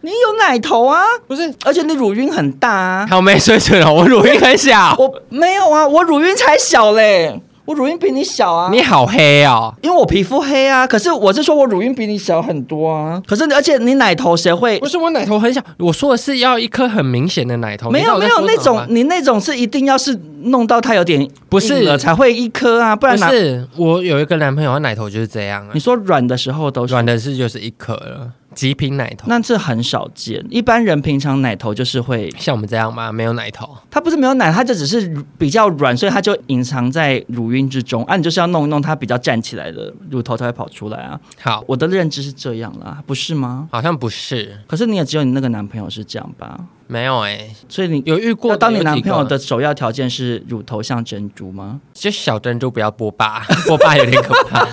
[SPEAKER 3] 你有奶头啊？
[SPEAKER 1] 不是，
[SPEAKER 3] 而且你乳晕很大啊。
[SPEAKER 1] 好没水准哦，我乳晕很小。
[SPEAKER 3] 我没有啊，我乳晕才小嘞，我乳晕比你小啊。
[SPEAKER 1] 你好黑哦，
[SPEAKER 3] 因为我皮肤黑啊。可是我是说我乳晕比你小很多啊。可是而且你奶头谁会？
[SPEAKER 1] 不是我奶头很小，我说的是要一颗很明显的奶头。
[SPEAKER 3] 没有没有那种，你那种是一定要是弄到它有点
[SPEAKER 1] 不是了
[SPEAKER 3] 才会一颗啊，不然
[SPEAKER 1] 不是。我有一个男朋友，他奶头就是这样啊。
[SPEAKER 3] 你说软的时候都是
[SPEAKER 1] 软的是就是一颗了。极品奶头，
[SPEAKER 3] 那这很少见。一般人平常奶头就是会
[SPEAKER 1] 像我们这样吗？没有奶头，
[SPEAKER 3] 它不是没有奶，它就只是比较软，所以它就隐藏在乳晕之中。啊，你就是要弄一弄它比较站起来的乳头才会跑出来啊。
[SPEAKER 1] 好，
[SPEAKER 3] 我的认知是这样啦，不是吗？
[SPEAKER 1] 好像不是。
[SPEAKER 3] 可是你也只有你那个男朋友是这样吧？
[SPEAKER 1] 没有哎、欸，
[SPEAKER 3] 所以你
[SPEAKER 1] 有遇过？
[SPEAKER 3] 当你男朋友的首要条件是乳头像珍珠吗？
[SPEAKER 1] 就小珍珠，不要波霸，波霸有点可怕，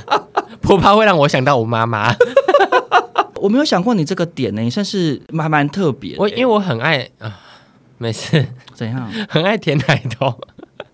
[SPEAKER 1] 波霸会让我想到我妈妈。
[SPEAKER 3] 我没有想过你这个点呢，你算是蛮蛮特别。
[SPEAKER 1] 我因为我很爱啊，没事，
[SPEAKER 3] 怎样？
[SPEAKER 1] 很爱舔奶头，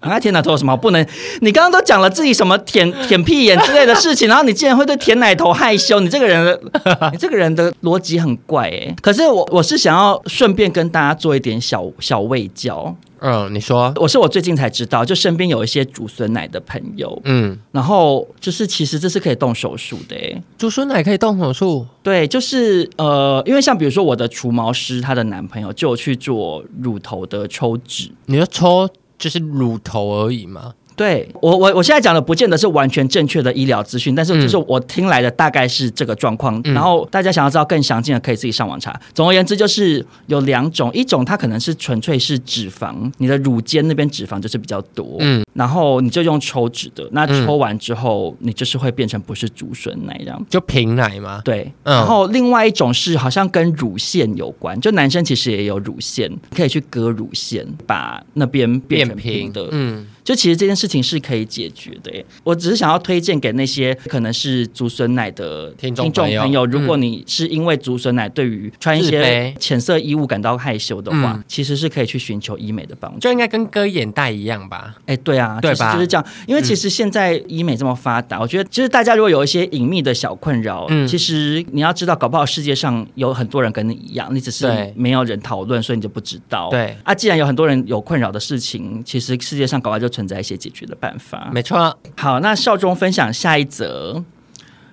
[SPEAKER 3] 很爱舔奶头有什么不能？你刚刚都讲了自己什么舔 舔屁眼之类的事情，然后你竟然会对舔奶头害羞？你这个人的，你这个人的逻辑很怪哎。可是我我是想要顺便跟大家做一点小小卫教。
[SPEAKER 1] 嗯，你说
[SPEAKER 3] 我是我最近才知道，就身边有一些煮酸奶的朋友，嗯，然后就是其实这是可以动手术的，哎，
[SPEAKER 1] 竹笋奶可以动手术？
[SPEAKER 3] 对，就是呃，因为像比如说我的除毛师，她的男朋友就去做乳头的抽脂，
[SPEAKER 1] 你要抽就是乳头而已吗？
[SPEAKER 3] 对我，我我现在讲的不见得是完全正确的医疗资讯，但是就是我听来的大概是这个状况。嗯、然后大家想要知道更详尽的，可以自己上网查。总而言之，就是有两种，一种它可能是纯粹是脂肪，你的乳尖那边脂肪就是比较多，嗯，然后你就用抽脂的，那抽完之后，你就是会变成不是竹笋奶这样，
[SPEAKER 1] 就平奶吗？
[SPEAKER 3] 对，嗯、然后另外一种是好像跟乳腺有关，就男生其实也有乳腺，可以去割乳腺，把那边变成平的，平嗯。就其实这件事情是可以解决的。我只是想要推荐给那些可能是竹笋奶的听众朋友，如果你是因为竹笋奶对于穿一些浅色衣物感到害羞的话，嗯、其实是可以去寻求医美的帮助。
[SPEAKER 1] 就应该跟割眼袋一样吧？
[SPEAKER 3] 哎，对啊，
[SPEAKER 1] 对吧？
[SPEAKER 3] 就是这样。因为其实现在医美这么发达，嗯、我觉得其实大家如果有一些隐秘的小困扰，嗯，其实你要知道，搞不好世界上有很多人跟你一样，你只是没有人讨论，所以你就不知道。
[SPEAKER 1] 对
[SPEAKER 3] 啊，既然有很多人有困扰的事情，其实世界上搞不好就存在一些解决的办法。
[SPEAKER 1] 没错。
[SPEAKER 3] 好，那少中分享下一则。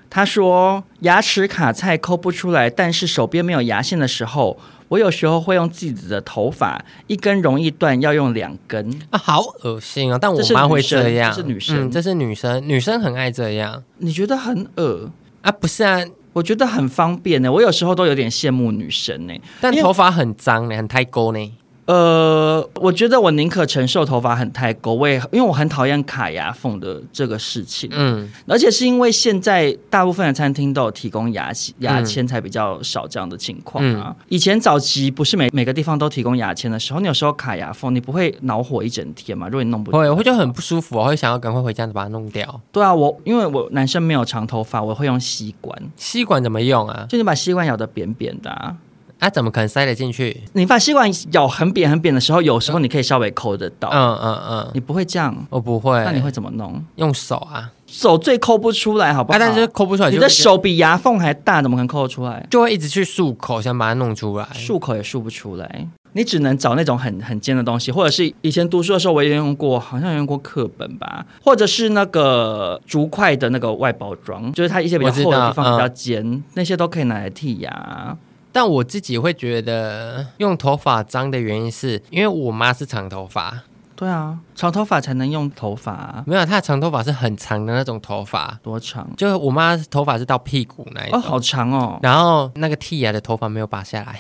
[SPEAKER 3] 他说：“牙齿卡菜抠不出来，但是手边没有牙线的时候，我有时候会用自己的头发，一根容易断，要用两根
[SPEAKER 1] 啊，好恶心啊！但我妈会这样，
[SPEAKER 3] 这是女生，
[SPEAKER 1] 嗯，这是女生，女生很爱这样。
[SPEAKER 3] 你觉得很恶
[SPEAKER 1] 啊？不是啊，
[SPEAKER 3] 我觉得很方便呢。我有时候都有点羡慕女生呢，
[SPEAKER 1] 但头发很脏呢，很太勾呢。”
[SPEAKER 3] 呃，我觉得我宁可承受头发很太狗，我也因为我很讨厌卡牙缝的这个事情，嗯，而且是因为现在大部分的餐厅都有提供牙牙签，才比较少这样的情况啊。嗯、以前早期不是每每个地方都提供牙签的时候，你有时候卡牙缝，你不会恼火一整天嘛？如果你弄不
[SPEAKER 1] 会，我会就很不舒服，我会想要赶快回家把它弄掉。
[SPEAKER 3] 对啊，我因为我男生没有长头发，我会用吸管。
[SPEAKER 1] 吸管怎么用啊？
[SPEAKER 3] 就你把吸管咬得扁扁的啊。
[SPEAKER 1] 啊，怎么可能塞得进去？
[SPEAKER 3] 你把吸管咬很扁很扁的时候，有时候你可以稍微抠得到。嗯嗯嗯，你不会这样？
[SPEAKER 1] 我不会。
[SPEAKER 3] 那你会怎么弄？
[SPEAKER 1] 用手啊，
[SPEAKER 3] 手最抠不出来，好不好？
[SPEAKER 1] 但是抠不出来，
[SPEAKER 3] 你的手比牙缝还大，怎么可能抠得出来？
[SPEAKER 1] 就会一直去漱口，想把它弄出来，
[SPEAKER 3] 漱口也漱不出来。你只能找那种很很尖的东西，或者是以前读书的时候我也用过，好像用过课本吧，或者是那个竹筷的那个外包装，就是它一些比较厚的地方比较尖，那些都可以拿来剔牙。
[SPEAKER 1] 但我自己会觉得用头发脏的原因是因为我妈是长头发。
[SPEAKER 3] 对啊，长头发才能用头发啊。
[SPEAKER 1] 没有，她的长头发是很长的那种头发。
[SPEAKER 3] 多长？
[SPEAKER 1] 就是我妈头发是到屁股那一种。
[SPEAKER 3] 哦，好长哦。
[SPEAKER 1] 然后那个剃牙的头发没有拔下来。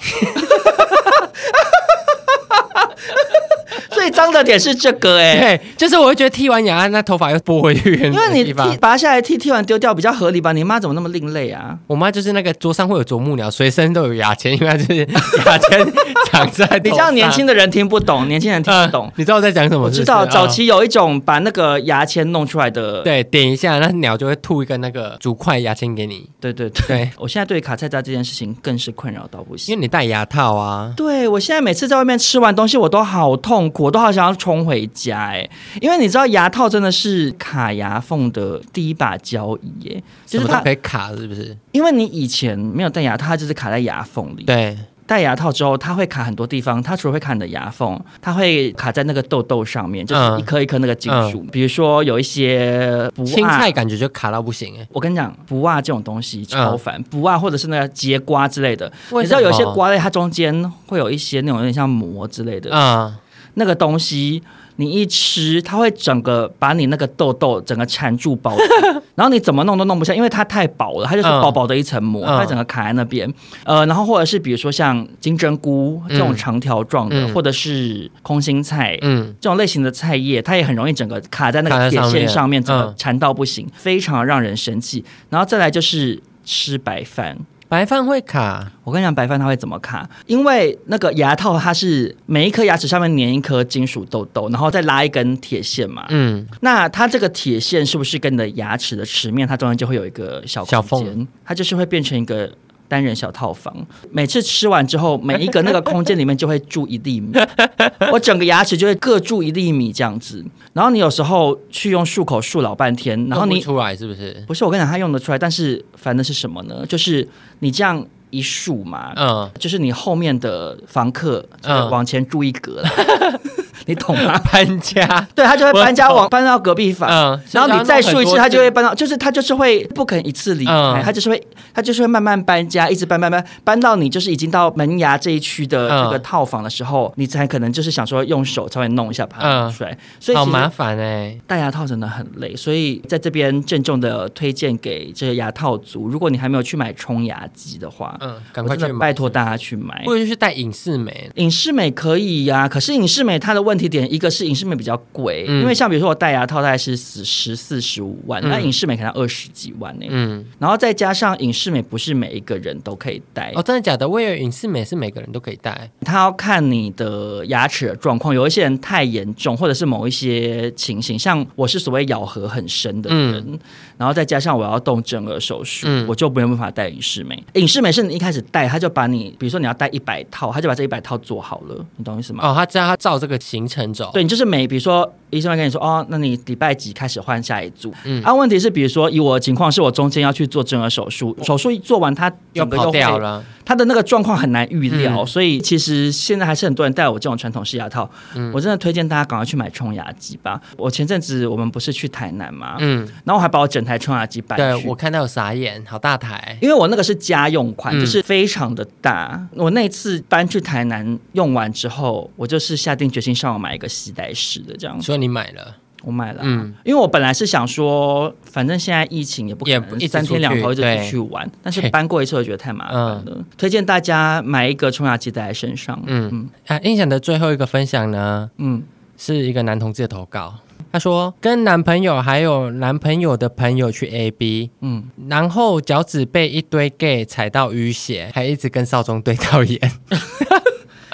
[SPEAKER 3] 最脏的点是这个 哎、
[SPEAKER 1] 欸，对，就是我会觉得剃完牙，那头发又拨回去，因
[SPEAKER 3] 为你剃拔下来剃，剃完丢掉比较合理吧？你妈怎么那么另类啊？
[SPEAKER 1] 我妈就是那个桌上会有啄木鸟，随身都有牙签，因为她就是牙签长在。
[SPEAKER 3] 你这样年轻的人听不懂，年轻人听不懂。
[SPEAKER 1] 呃、你知道我在讲什么？
[SPEAKER 3] 我知道，早期有一种把那个牙签弄出来的，
[SPEAKER 1] 对，点一下，那鸟就会吐一个那个竹块牙签给你。
[SPEAKER 3] 对对对，对我现在对卡菜渣这件事情更是困扰到不行，
[SPEAKER 1] 因为你戴牙套啊。
[SPEAKER 3] 对，我现在每次在外面吃完东西，我都好痛苦，我都好想要冲回家哎，因为你知道牙套真的是卡牙缝的第一把交椅耶，就是它
[SPEAKER 1] 可以卡，是不是？
[SPEAKER 3] 因为你以前没有戴牙套，它就是卡在牙缝里。
[SPEAKER 1] 对，
[SPEAKER 3] 戴牙套之后，它会卡很多地方。它除了会卡你的牙缝，它会卡在那个痘痘上面，就是一颗一颗那个金属。嗯、比如说有一些不
[SPEAKER 1] 青菜，感觉就卡到不行哎。
[SPEAKER 3] 我跟你讲，不袜这种东西超烦，嗯、不袜或者是那个节瓜之类的。你知道有一些瓜类，它中间会有一些那种有点像膜之类的，嗯，那个东西。你一吃，它会整个把你那个痘痘整个缠住包住，然后你怎么弄都弄不下，因为它太薄了，它就是薄薄的一层膜，嗯、它整个卡在那边。呃，然后或者是比如说像金针菇这种长条状的，嗯、或者是空心菜，嗯，这种类型的菜叶，它也很容易整个卡在那个铁线上面，整个缠到不行，嗯、非常让人生气。然后再来就是吃白饭。
[SPEAKER 1] 白饭会卡，
[SPEAKER 3] 我跟你讲，白饭它会怎么卡？因为那个牙套它是每一颗牙齿上面粘一颗金属豆豆，然后再拉一根铁线嘛。嗯，那它这个铁线是不是跟你的牙齿的齿面，它中间就会有一个小小缝，它就是会变成一个。单人小套房，每次吃完之后，每一个那个空间里面就会住一粒米，我整个牙齿就会各住一粒米这样子。然后你有时候去用漱口漱老半天，然后你
[SPEAKER 1] 出来是不是？
[SPEAKER 3] 不是，我跟你讲，它用得出来，但是烦的是什么呢？就是你这样。一竖嘛，嗯，就是你后面的房客往前住一格了，嗯、你懂吗？
[SPEAKER 1] 搬家，
[SPEAKER 3] 对，他就会搬家往搬到隔壁房，嗯，然后你再竖一次，他就会搬到，就是他就是会不肯一次离开，他、嗯、就是会他就是会慢慢搬家，一直搬搬搬，搬到你就是已经到门牙这一区的这个套房的时候，嗯、你才可能就是想说用手稍微弄一下把它弄出来，所以
[SPEAKER 1] 好麻烦哎，
[SPEAKER 3] 戴牙套真的很累，所以在这边郑重的推荐给这个牙套族，如果你还没有去买冲牙机的话。
[SPEAKER 1] 嗯，赶快去
[SPEAKER 3] 拜托大家去买，
[SPEAKER 1] 或者就是戴隐适美，
[SPEAKER 3] 隐适美可以呀、啊，可是隐适美它的问问题点，一个是隐适美比较贵，
[SPEAKER 1] 嗯、
[SPEAKER 3] 因为像比如说我戴牙套大概是十十四十五万，那隐适美可能二十几万呢。嗯，然后再加上隐适美不是每一个人都可以戴
[SPEAKER 1] 哦，真的假的？我以为隐适美是每个人都可以戴，
[SPEAKER 3] 他要看你的牙齿的状况，有一些人太严重，或者是某一些情形，像我是所谓咬合很深的人，嗯、然后再加上我要动正顎手术，嗯、我就没有办法戴隐适美。隐适美是你一开始戴，他就把你，比如说你要戴一百套，他就把这一百套做好了，你懂意思吗？
[SPEAKER 1] 哦，他知道他照这个行程走，
[SPEAKER 3] 对，你就是每比如说。医生会跟你说哦，那你礼拜几开始换下一组？嗯，啊，问题是，比如说以我的情况，是我中间要去做正顎手术，手术一做完，它整个又
[SPEAKER 1] 跑掉了，
[SPEAKER 3] 它的那个状况很难预料，嗯、所以其实现在还是很多人戴我这种传统式牙套。嗯，我真的推荐大家赶快去买冲牙机吧。我前阵子我们不是去台南吗？嗯，然后我还把我整台冲牙机搬去，
[SPEAKER 1] 对，我看到有傻眼，好大台，
[SPEAKER 3] 因为我那个是家用款，就是非常的大。嗯、我那次搬去台南用完之后，我就是下定决心上网买一个携带式的这样子。
[SPEAKER 1] 所以你买了。
[SPEAKER 3] 我买了，嗯，因为我本来是想说，反正现在疫情也不可能三天两头一直出去玩，但是搬过一次我觉得太麻烦了。嗯、推荐大家买一个冲牙机带在身上。嗯嗯，
[SPEAKER 1] 啊，印象的最后一个分享呢，嗯，是一个男同志的投稿，他说跟男朋友还有男朋友的朋友去 AB，嗯，然后脚趾被一堆 gay 踩到淤血，还一直跟少中对到眼。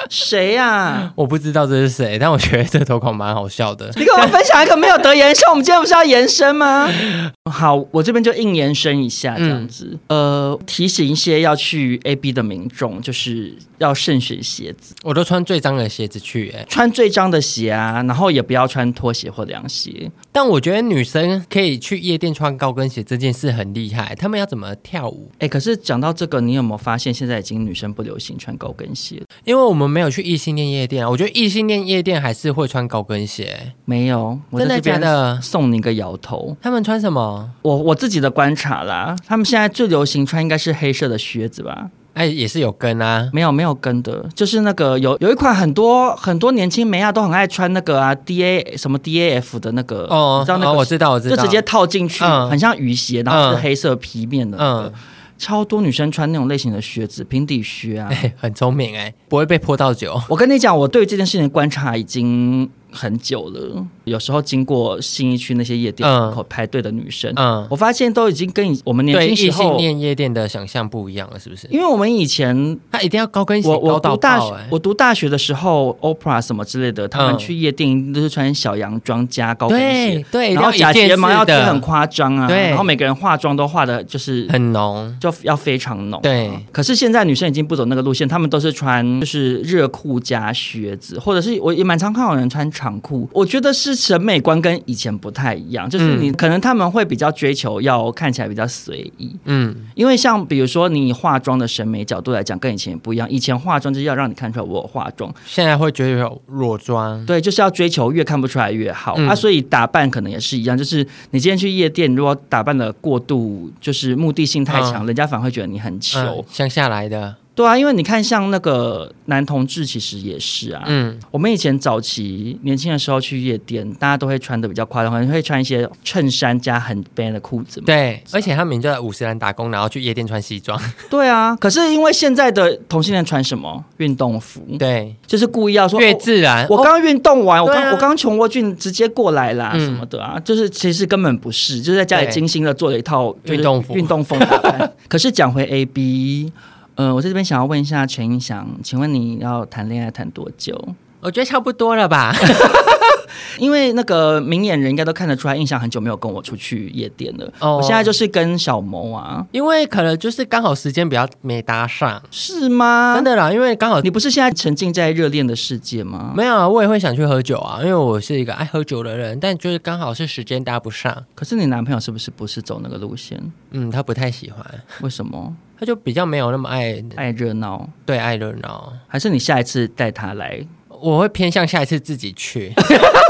[SPEAKER 3] 谁呀、啊？
[SPEAKER 1] 我不知道这是谁，但我觉得这投稿蛮好笑的。
[SPEAKER 3] 你跟我分享一个没有得延伸，我们今天不是要延伸吗？好，我这边就硬延伸一下这样子。嗯、呃，提醒一些要去 AB 的民众，就是要慎选鞋子。
[SPEAKER 1] 我都穿最脏的鞋子去，哎，
[SPEAKER 3] 穿最脏的鞋啊，然后也不要穿拖鞋或凉鞋。
[SPEAKER 1] 但我觉得女生可以去夜店穿高跟鞋这件事很厉害。她们要怎么跳舞？
[SPEAKER 3] 哎，可是讲到这个，你有没有发现现在已经女生不流行穿高跟鞋？
[SPEAKER 1] 因为我们没有去异性恋夜店啊。我觉得异性恋夜店还是会穿高跟鞋。
[SPEAKER 3] 没有，我真的假的？送你一个摇头。
[SPEAKER 1] 他们穿什么？
[SPEAKER 3] 我我自己的观察啦，他们现在最流行穿应该是黑色的靴子吧？
[SPEAKER 1] 哎，也是有跟啊？
[SPEAKER 3] 没有没有跟的，就是那个有有一款很多很多年轻妹啊都很爱穿那个啊 D A 什么 D A F 的那个
[SPEAKER 1] 哦，知道那个、哦、我知道我知道，
[SPEAKER 3] 就直接套进去，嗯、很像雨鞋，然后是黑色皮面的、那个，嗯，超多女生穿那种类型的靴子，平底靴啊，
[SPEAKER 1] 哎、很聪明哎，不会被泼到酒。
[SPEAKER 3] 我跟你讲，我对这件事情的观察已经。很久了，有时候经过信义区那些夜店门口排队的女生，嗯，我发现都已经跟我们年轻时候
[SPEAKER 1] 念夜店的想象不一样了，是不是？
[SPEAKER 3] 因为我们以前
[SPEAKER 1] 他一定要高跟鞋，
[SPEAKER 3] 我我读大
[SPEAKER 1] 学，
[SPEAKER 3] 我读大学的时候，Opera 什么之类的，他们去夜店都是穿小洋装加高跟鞋，
[SPEAKER 1] 对，
[SPEAKER 3] 然后假睫毛要贴很夸张啊，
[SPEAKER 1] 对，
[SPEAKER 3] 然后每个人化妆都化的就是
[SPEAKER 1] 很浓，
[SPEAKER 3] 就要非常浓，
[SPEAKER 1] 对。
[SPEAKER 3] 可是现在女生已经不走那个路线，他们都是穿就是热裤加靴子，或者是我也蛮常看到有人穿长裤，我觉得。是审美观跟以前不太一样，就是你可能他们会比较追求要看起来比较随意，嗯，因为像比如说你化妆的审美角度来讲，跟以前也不一样。以前化妆就是要让你看出来我有化妆，
[SPEAKER 1] 现在会觉得有裸妆，
[SPEAKER 3] 对，就是要追求越看不出来越好。嗯、啊，所以打扮可能也是一样，就是你今天去夜店，如果打扮的过度，就是目的性太强，嗯、人家反而会觉得你很糗，
[SPEAKER 1] 乡、嗯、下来的。
[SPEAKER 3] 对啊，因为你看，像那个男同志，其实也是啊。嗯，我们以前早期年轻的时候去夜店，大家都会穿的比较夸张，可能会穿一些衬衫加很 ban 的裤子嘛。
[SPEAKER 1] 对，而且他们就在五十岚打工，然后去夜店穿西装。
[SPEAKER 3] 对啊，可是因为现在的同性恋穿什么运动服？
[SPEAKER 1] 对，
[SPEAKER 3] 就是故意要说
[SPEAKER 1] 越自然。
[SPEAKER 3] 哦、我刚运动完，哦、我刚、啊、我刚从沃郡直接过来啦，什么的啊，嗯、就是其实根本不是，就是在家里精心的做了一套运动服、运动风。可是讲回 A B。嗯、呃，我在这边想要问一下陈英翔，请问你要谈恋爱谈多久？
[SPEAKER 1] 我觉得差不多了吧，
[SPEAKER 3] 因为那个明眼人应该都看得出来，印象很久没有跟我出去夜店了。哦，我现在就是跟小萌啊，
[SPEAKER 1] 因为可能就是刚好时间比较没搭上，
[SPEAKER 3] 是吗？
[SPEAKER 1] 真的啦，因为刚好
[SPEAKER 3] 你不是现在沉浸在热恋的世界吗？
[SPEAKER 1] 没有啊，我也会想去喝酒啊，因为我是一个爱喝酒的人，但就是刚好是时间搭不上。
[SPEAKER 3] 可是你男朋友是不是不是走那个路线？
[SPEAKER 1] 嗯，他不太喜欢，
[SPEAKER 3] 为什么？
[SPEAKER 1] 他就比较没有那么爱
[SPEAKER 3] 爱热闹，
[SPEAKER 1] 对，爱热闹。
[SPEAKER 3] 还是你下一次带他来？
[SPEAKER 1] 我会偏向下一次自己去。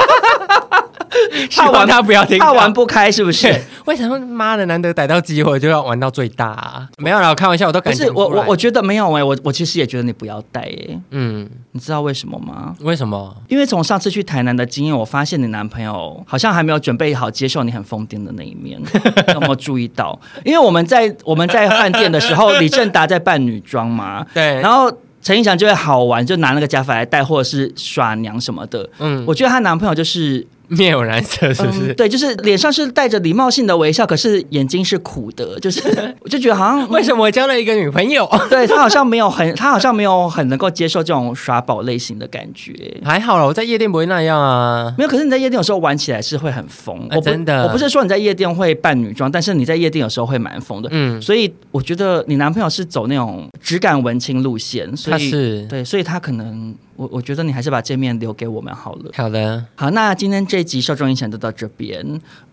[SPEAKER 3] 怕玩他不要听，怕玩不开是不是？
[SPEAKER 1] 为什么妈的难得逮到机会就要玩到最大啊？没有啦，我开玩笑，我都感觉。
[SPEAKER 3] 我我我觉得没有哎、欸，我我其实也觉得你不要带哎、欸。嗯，你知道为什么吗？
[SPEAKER 1] 为什么？
[SPEAKER 3] 因为从上次去台南的经验，我发现你男朋友好像还没有准备好接受你很疯癫的那一面。有没有注意到？因为我们在我们在饭店的时候，李正达在扮女装嘛，
[SPEAKER 1] 对，
[SPEAKER 3] 然后。陈意祥就会好玩，就拿那个假发来戴，或者是耍娘什么的。嗯，我觉得她男朋友就是。
[SPEAKER 1] 面有难色，是不是、
[SPEAKER 3] 嗯？对，就是脸上是带着礼貌性的微笑，可是眼睛是苦的，就是 我就觉得好像
[SPEAKER 1] 为什么我交了一个女朋友？
[SPEAKER 3] 对，他好像没有很，他好像没有很能够接受这种耍宝类型的感觉。
[SPEAKER 1] 还好啦，我在夜店不会那样啊。
[SPEAKER 3] 没有，可是你在夜店有时候玩起来是会很疯。
[SPEAKER 1] 啊、真的，
[SPEAKER 3] 我不是说你在夜店会扮女装，但是你在夜店有时候会蛮疯的。嗯，所以我觉得你男朋友是走那种质感文青路线，所以
[SPEAKER 1] 他是
[SPEAKER 3] 对，所以他可能。我我觉得你还是把这面留给我们好了。
[SPEAKER 1] 好的，
[SPEAKER 3] 好，那今天这一集少壮音响就到这边。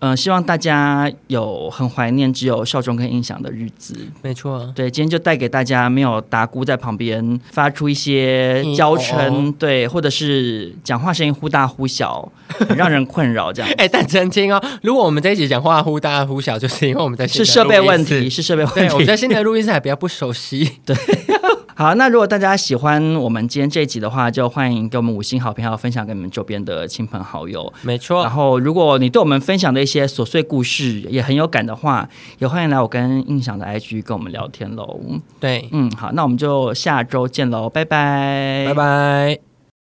[SPEAKER 3] 嗯、呃，希望大家有很怀念只有少壮跟音响的日子。
[SPEAKER 1] 没错，
[SPEAKER 3] 对，今天就带给大家没有达姑在旁边发出一些娇嗔，嗯哦、对，或者是讲话声音忽大忽小，很 让人困扰这样。
[SPEAKER 1] 哎，但澄清哦，如果我们在一起讲话忽大忽小，就是因为我们在是
[SPEAKER 3] 设备问题，是设备问题。
[SPEAKER 1] 我们在新的录音室还比较不熟悉。
[SPEAKER 3] 对。好，那如果大家喜欢我们今天这一集的话，就欢迎给我们五星好评，还有分享给你们周边的亲朋好友。
[SPEAKER 1] 没错。
[SPEAKER 3] 然后，如果你对我们分享的一些琐碎故事也很有感的话，也欢迎来我跟印象的 IG 跟我们聊天喽。
[SPEAKER 1] 对，
[SPEAKER 3] 嗯，好，那我们就下周见喽，拜拜，
[SPEAKER 1] 拜拜。